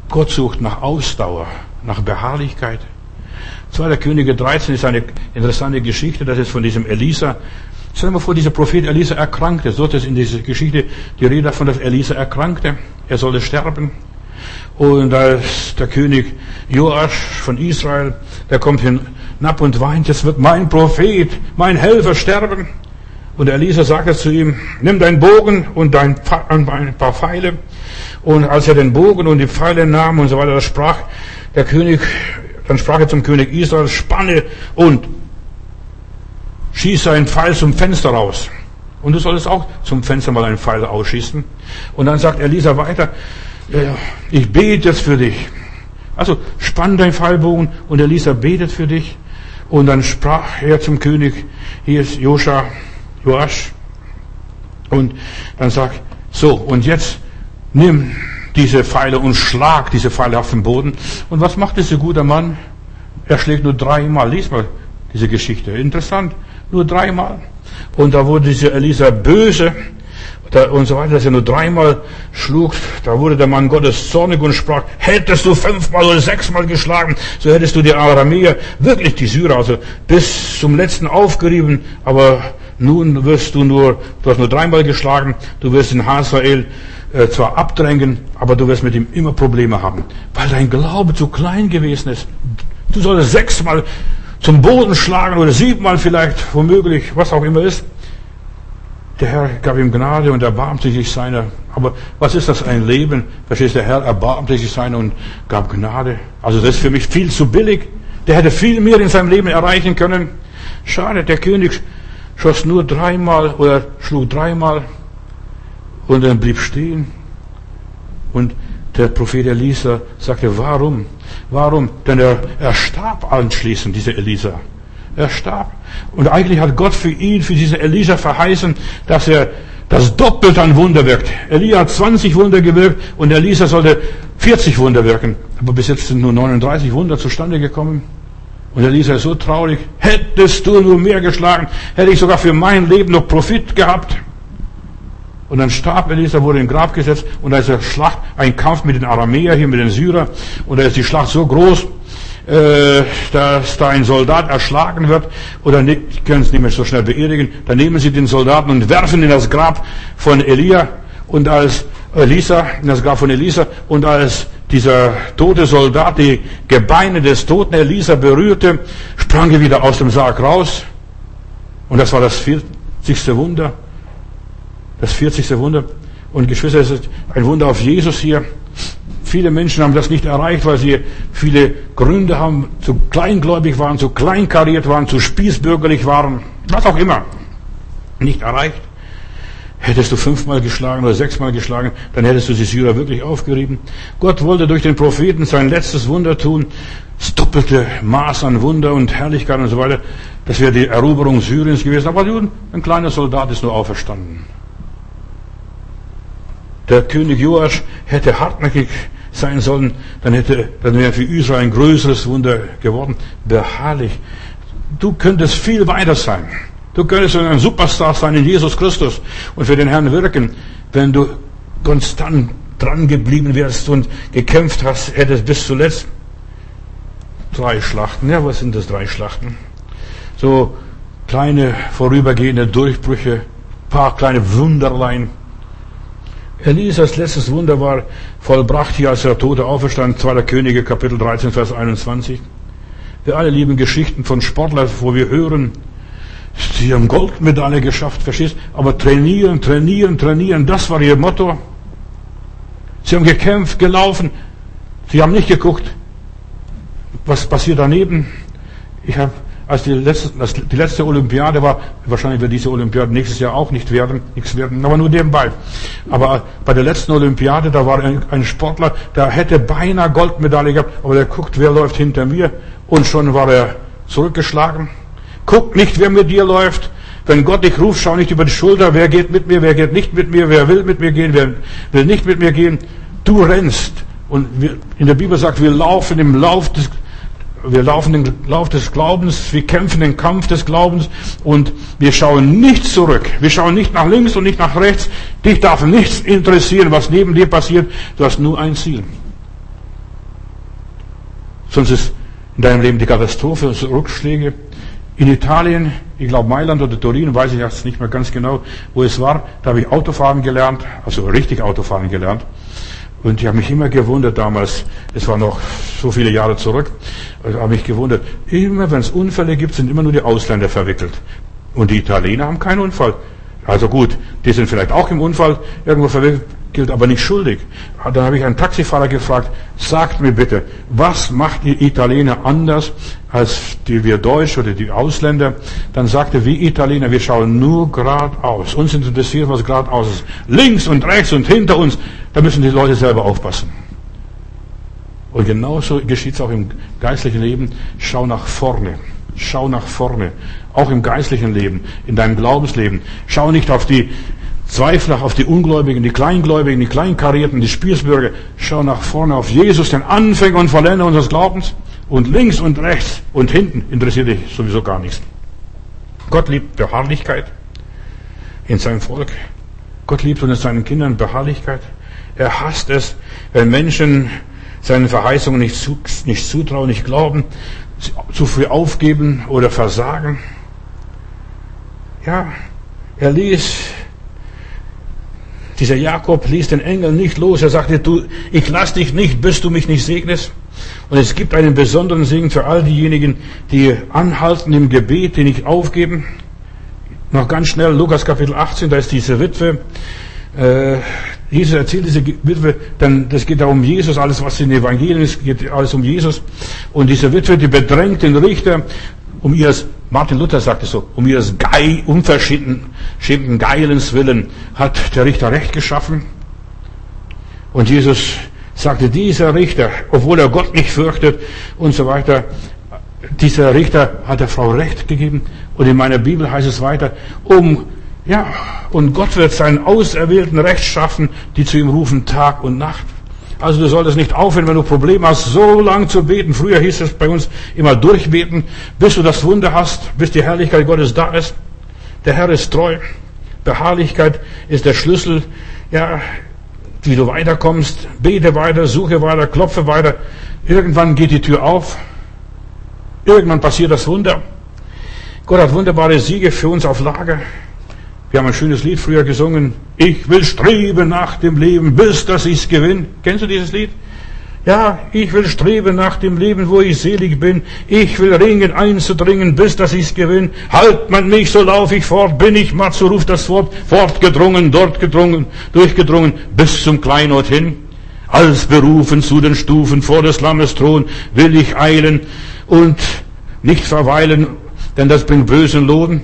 Gott sucht nach Ausdauer, nach Beharrlichkeit. 2. Könige 13 ist eine interessante Geschichte. Das ist von diesem Elisa. Stell dir mal vor, dieser Prophet Elisa erkrankte. So ist in dieser Geschichte die Rede davon, dass Elisa erkrankte. Er sollte sterben. Und ist der König Joasch von Israel, der kommt hinab und weint, jetzt wird mein Prophet, mein Helfer sterben. Und Elisa sagte zu ihm, nimm deinen Bogen und dein, ein paar Pfeile. Und als er den Bogen und die Pfeile nahm und so weiter, da sprach der König, dann sprach er zum König Israel, spanne und schieße einen Pfeil zum Fenster raus. Und du solltest auch zum Fenster mal einen Pfeil ausschießen. Und dann sagt Elisa weiter, ich bete jetzt für dich. Also spann dein Pfeilbogen und Elisa betet für dich. Und dann sprach er zum König, hier ist Joscha, Joasch. Und dann sagt, so, und jetzt nimm diese Pfeile und schlag diese Pfeile auf den Boden. Und was macht dieser gute Mann? Er schlägt nur dreimal. Lies mal diese Geschichte. Interessant. Nur dreimal. Und da wurde diese Elisa böse und so weiter, dass er nur dreimal schlug. Da wurde der Mann Gottes zornig und sprach, hättest du fünfmal oder sechsmal geschlagen, so hättest du die Aramäer, wirklich die Syrer, also bis zum letzten aufgerieben. Aber nun wirst du nur, du hast nur dreimal geschlagen, du wirst in Hazael äh, zwar abdrängen, aber du wirst mit ihm immer Probleme haben, weil dein Glaube zu klein gewesen ist. Du solltest sechsmal zum Boden schlagen oder siebenmal vielleicht, womöglich, was auch immer ist. Der Herr gab ihm Gnade und erbarmte sich seiner Aber was ist das ein Leben? Verstehst du, der Herr erbarmte sich sein und gab Gnade. Also das ist für mich viel zu billig. Der hätte viel mehr in seinem Leben erreichen können. Schade, der König schoss nur dreimal oder schlug dreimal und dann blieb stehen. Und der Prophet Elisa sagte, warum? Warum? Denn er, er starb anschließend, dieser Elisa. Er starb. Und eigentlich hat Gott für ihn, für diesen Elisa verheißen, dass er das Doppelte an Wunder wirkt. Elia hat 20 Wunder gewirkt und Elisa sollte 40 Wunder wirken. Aber bis jetzt sind nur 39 Wunder zustande gekommen. Und Elisa ist so traurig. Hättest du nur mehr geschlagen, hätte ich sogar für mein Leben noch Profit gehabt. Und dann starb Elisa, wurde in Grab gesetzt und da ist eine Schlacht, ein Kampf mit den Aramäer hier, mit den Syrer. Und da ist die Schlacht so groß, äh, dass da ein Soldat erschlagen wird oder die können es nicht mehr so schnell beerdigen, dann nehmen sie den Soldaten und werfen in das Grab von Elia und als Elisa, in das Grab von Elisa und als dieser tote Soldat die Gebeine des toten Elisa berührte, sprang er wieder aus dem Sarg raus und das war das 40. Wunder. Das 40. Wunder. Und Geschwister, es ist ein Wunder auf Jesus hier. Viele Menschen haben das nicht erreicht, weil sie viele Gründe haben, zu kleingläubig waren, zu kleinkariert waren, zu spießbürgerlich waren, was auch immer. Nicht erreicht. Hättest du fünfmal geschlagen oder sechsmal geschlagen, dann hättest du die Syrer wirklich aufgerieben. Gott wollte durch den Propheten sein letztes Wunder tun, das doppelte Maß an Wunder und Herrlichkeit und so weiter. Das wäre die Eroberung Syriens gewesen. Aber ein kleiner Soldat ist nur auferstanden. Der König Joasch hätte hartnäckig sein sollen, dann hätte, dann wäre für Israel ein größeres Wunder geworden. Beharrlich. Du könntest viel weiter sein. Du könntest ein Superstar sein in Jesus Christus und für den Herrn wirken, wenn du konstant dran geblieben wärst und gekämpft hast, hättest bis zuletzt drei Schlachten. Ja, was sind das drei Schlachten? So kleine vorübergehende Durchbrüche, paar kleine Wunderlein, Elisas letztes Wunder war vollbracht hier, als der Tote auferstand, 2. Könige, Kapitel 13, Vers 21. Wir alle lieben Geschichten von Sportlern, wo wir hören, sie haben Goldmedaille geschafft, verstehst? Aber trainieren, trainieren, trainieren, das war ihr Motto. Sie haben gekämpft, gelaufen. Sie haben nicht geguckt, was passiert daneben. Ich habe als die letzte, als die letzte Olympiade war, wahrscheinlich wird diese Olympiade nächstes Jahr auch nicht werden, nichts werden, aber nur nebenbei. Aber bei der letzten Olympiade, da war ein, ein Sportler, der hätte beinahe Goldmedaille gehabt, aber der guckt, wer läuft hinter mir und schon war er zurückgeschlagen. Guckt nicht, wer mit dir läuft. Wenn Gott dich ruft, schau nicht über die Schulter, wer geht mit mir, wer geht nicht mit mir, wer will mit mir gehen, wer will nicht mit mir gehen. Du rennst. Und in der Bibel sagt, wir laufen im Lauf des, wir laufen den Lauf des Glaubens, wir kämpfen den Kampf des Glaubens und wir schauen nicht zurück. Wir schauen nicht nach links und nicht nach rechts. Dich darf nichts interessieren, was neben dir passiert. Du hast nur ein Ziel. Sonst ist in deinem Leben die Katastrophe, und Rückschläge. In Italien, ich glaube Mailand oder Turin, weiß ich jetzt nicht mehr ganz genau, wo es war, da habe ich Autofahren gelernt, also richtig Autofahren gelernt. Und ich habe mich immer gewundert damals, es war noch so viele Jahre zurück, ich habe mich gewundert, immer wenn es Unfälle gibt, sind immer nur die Ausländer verwickelt. Und die Italiener haben keinen Unfall. Also gut, die sind vielleicht auch im Unfall irgendwo verwickelt, aber nicht schuldig. Dann habe ich einen Taxifahrer gefragt, sagt mir bitte, was macht die Italiener anders als die wir Deutsch oder die Ausländer? Dann sagte, wie Italiener, wir schauen nur geradeaus. Uns interessiert, was geradeaus ist. Links und rechts und hinter uns, da müssen die Leute selber aufpassen. Und genauso geschieht es auch im geistlichen Leben. Schau nach vorne. Schau nach vorne. Auch im geistlichen Leben, in deinem Glaubensleben. Schau nicht auf die Zweifler, auf die Ungläubigen, die Kleingläubigen, die Kleinkarierten, die Spießbürger. Schau nach vorne auf Jesus, den Anfänger und Vollender unseres Glaubens. Und links und rechts und hinten interessiert dich sowieso gar nichts. Gott liebt Beharrlichkeit in seinem Volk. Gott liebt unter seinen Kindern Beharrlichkeit. Er hasst es, wenn Menschen seinen Verheißungen nicht, zu, nicht zutrauen, nicht glauben, zu früh aufgeben oder versagen. Ja, er ließ, dieser Jakob ließ den Engel nicht los. Er sagte, du, ich lass dich nicht, bis du mich nicht segnest. Und es gibt einen besonderen Segen für all diejenigen, die anhalten im Gebet, die nicht aufgeben. Noch ganz schnell, Lukas Kapitel 18, da ist diese Witwe, äh, Jesus erzählt diese Witwe, dann, das geht da um Jesus, alles was in den Evangelien ist, geht alles um Jesus. Und diese Witwe, die bedrängt den Richter um ihres, Martin Luther sagte so, um ihres Gei, unverschämten Geilens willen hat der Richter Recht geschaffen. Und Jesus sagte, dieser Richter, obwohl er Gott nicht fürchtet und so weiter, dieser Richter hat der Frau Recht gegeben. Und in meiner Bibel heißt es weiter, um, ja, und Gott wird seinen Auserwählten Recht schaffen, die zu ihm rufen Tag und Nacht. Also du solltest nicht aufhören, wenn du Probleme hast, so lang zu beten. Früher hieß es bei uns immer durchbeten, bis du das Wunder hast, bis die Herrlichkeit Gottes da ist. Der Herr ist treu. Beharrlichkeit ist der Schlüssel, ja, wie du weiterkommst. Bete weiter, suche weiter, klopfe weiter. Irgendwann geht die Tür auf. Irgendwann passiert das Wunder. Gott hat wunderbare Siege für uns auf Lager. Wir haben ein schönes Lied früher gesungen. Ich will streben nach dem Leben, bis dass ich's gewinne. Kennst du dieses Lied? Ja, ich will streben nach dem Leben, wo ich selig bin. Ich will ringen, einzudringen, bis dass ich's gewinne. Halt man mich, so lauf ich fort. Bin ich matt, so ruft das Wort. Fortgedrungen, dort gedrungen, durchgedrungen, bis zum Kleinort hin. Als berufen zu den Stufen vor des Lammes Thron will ich eilen und nicht verweilen, denn das bringt bösen Lohn.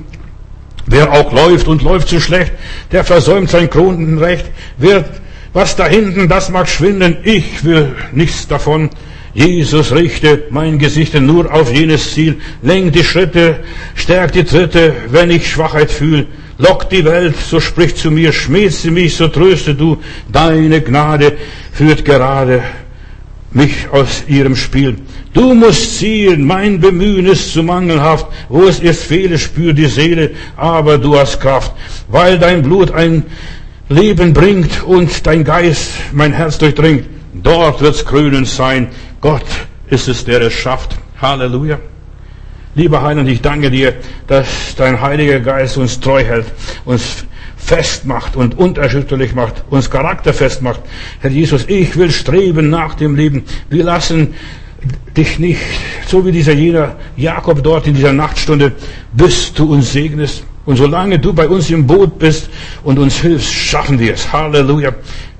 Wer auch läuft und läuft so schlecht, der versäumt sein Kronenrecht. Wer was da hinten, das mag schwinden, ich will nichts davon. Jesus richte mein Gesicht nur auf jenes Ziel, lenk die Schritte, stärkt die Tritte, wenn ich Schwachheit fühl. Lock die Welt, so sprich zu mir, schmäht sie mich, so tröste du. Deine Gnade führt gerade mich aus ihrem Spiel. Du musst ziehen, mein Bemühen ist zu mangelhaft, wo es erst fehle, spür die Seele, aber du hast Kraft, weil dein Blut ein Leben bringt und dein Geist mein Herz durchdringt. Dort wird's krönend sein. Gott ist es, der es schafft. Halleluja. Lieber Heiland, ich danke dir, dass dein Heiliger Geist uns treu hält, uns festmacht und unerschütterlich macht, uns charakterfest macht. Herr Jesus, ich will streben nach dem Leben. Wir lassen dich nicht, so wie dieser jener Jakob dort in dieser Nachtstunde, bis du uns segnest. Und solange du bei uns im Boot bist und uns hilfst, schaffen wir es. Halleluja.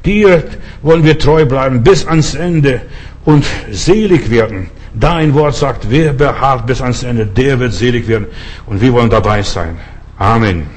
Dir wollen wir treu bleiben bis ans Ende und selig werden. Dein Wort sagt, wer beharrt bis ans Ende, der wird selig werden. Und wir wollen dabei sein. Amen.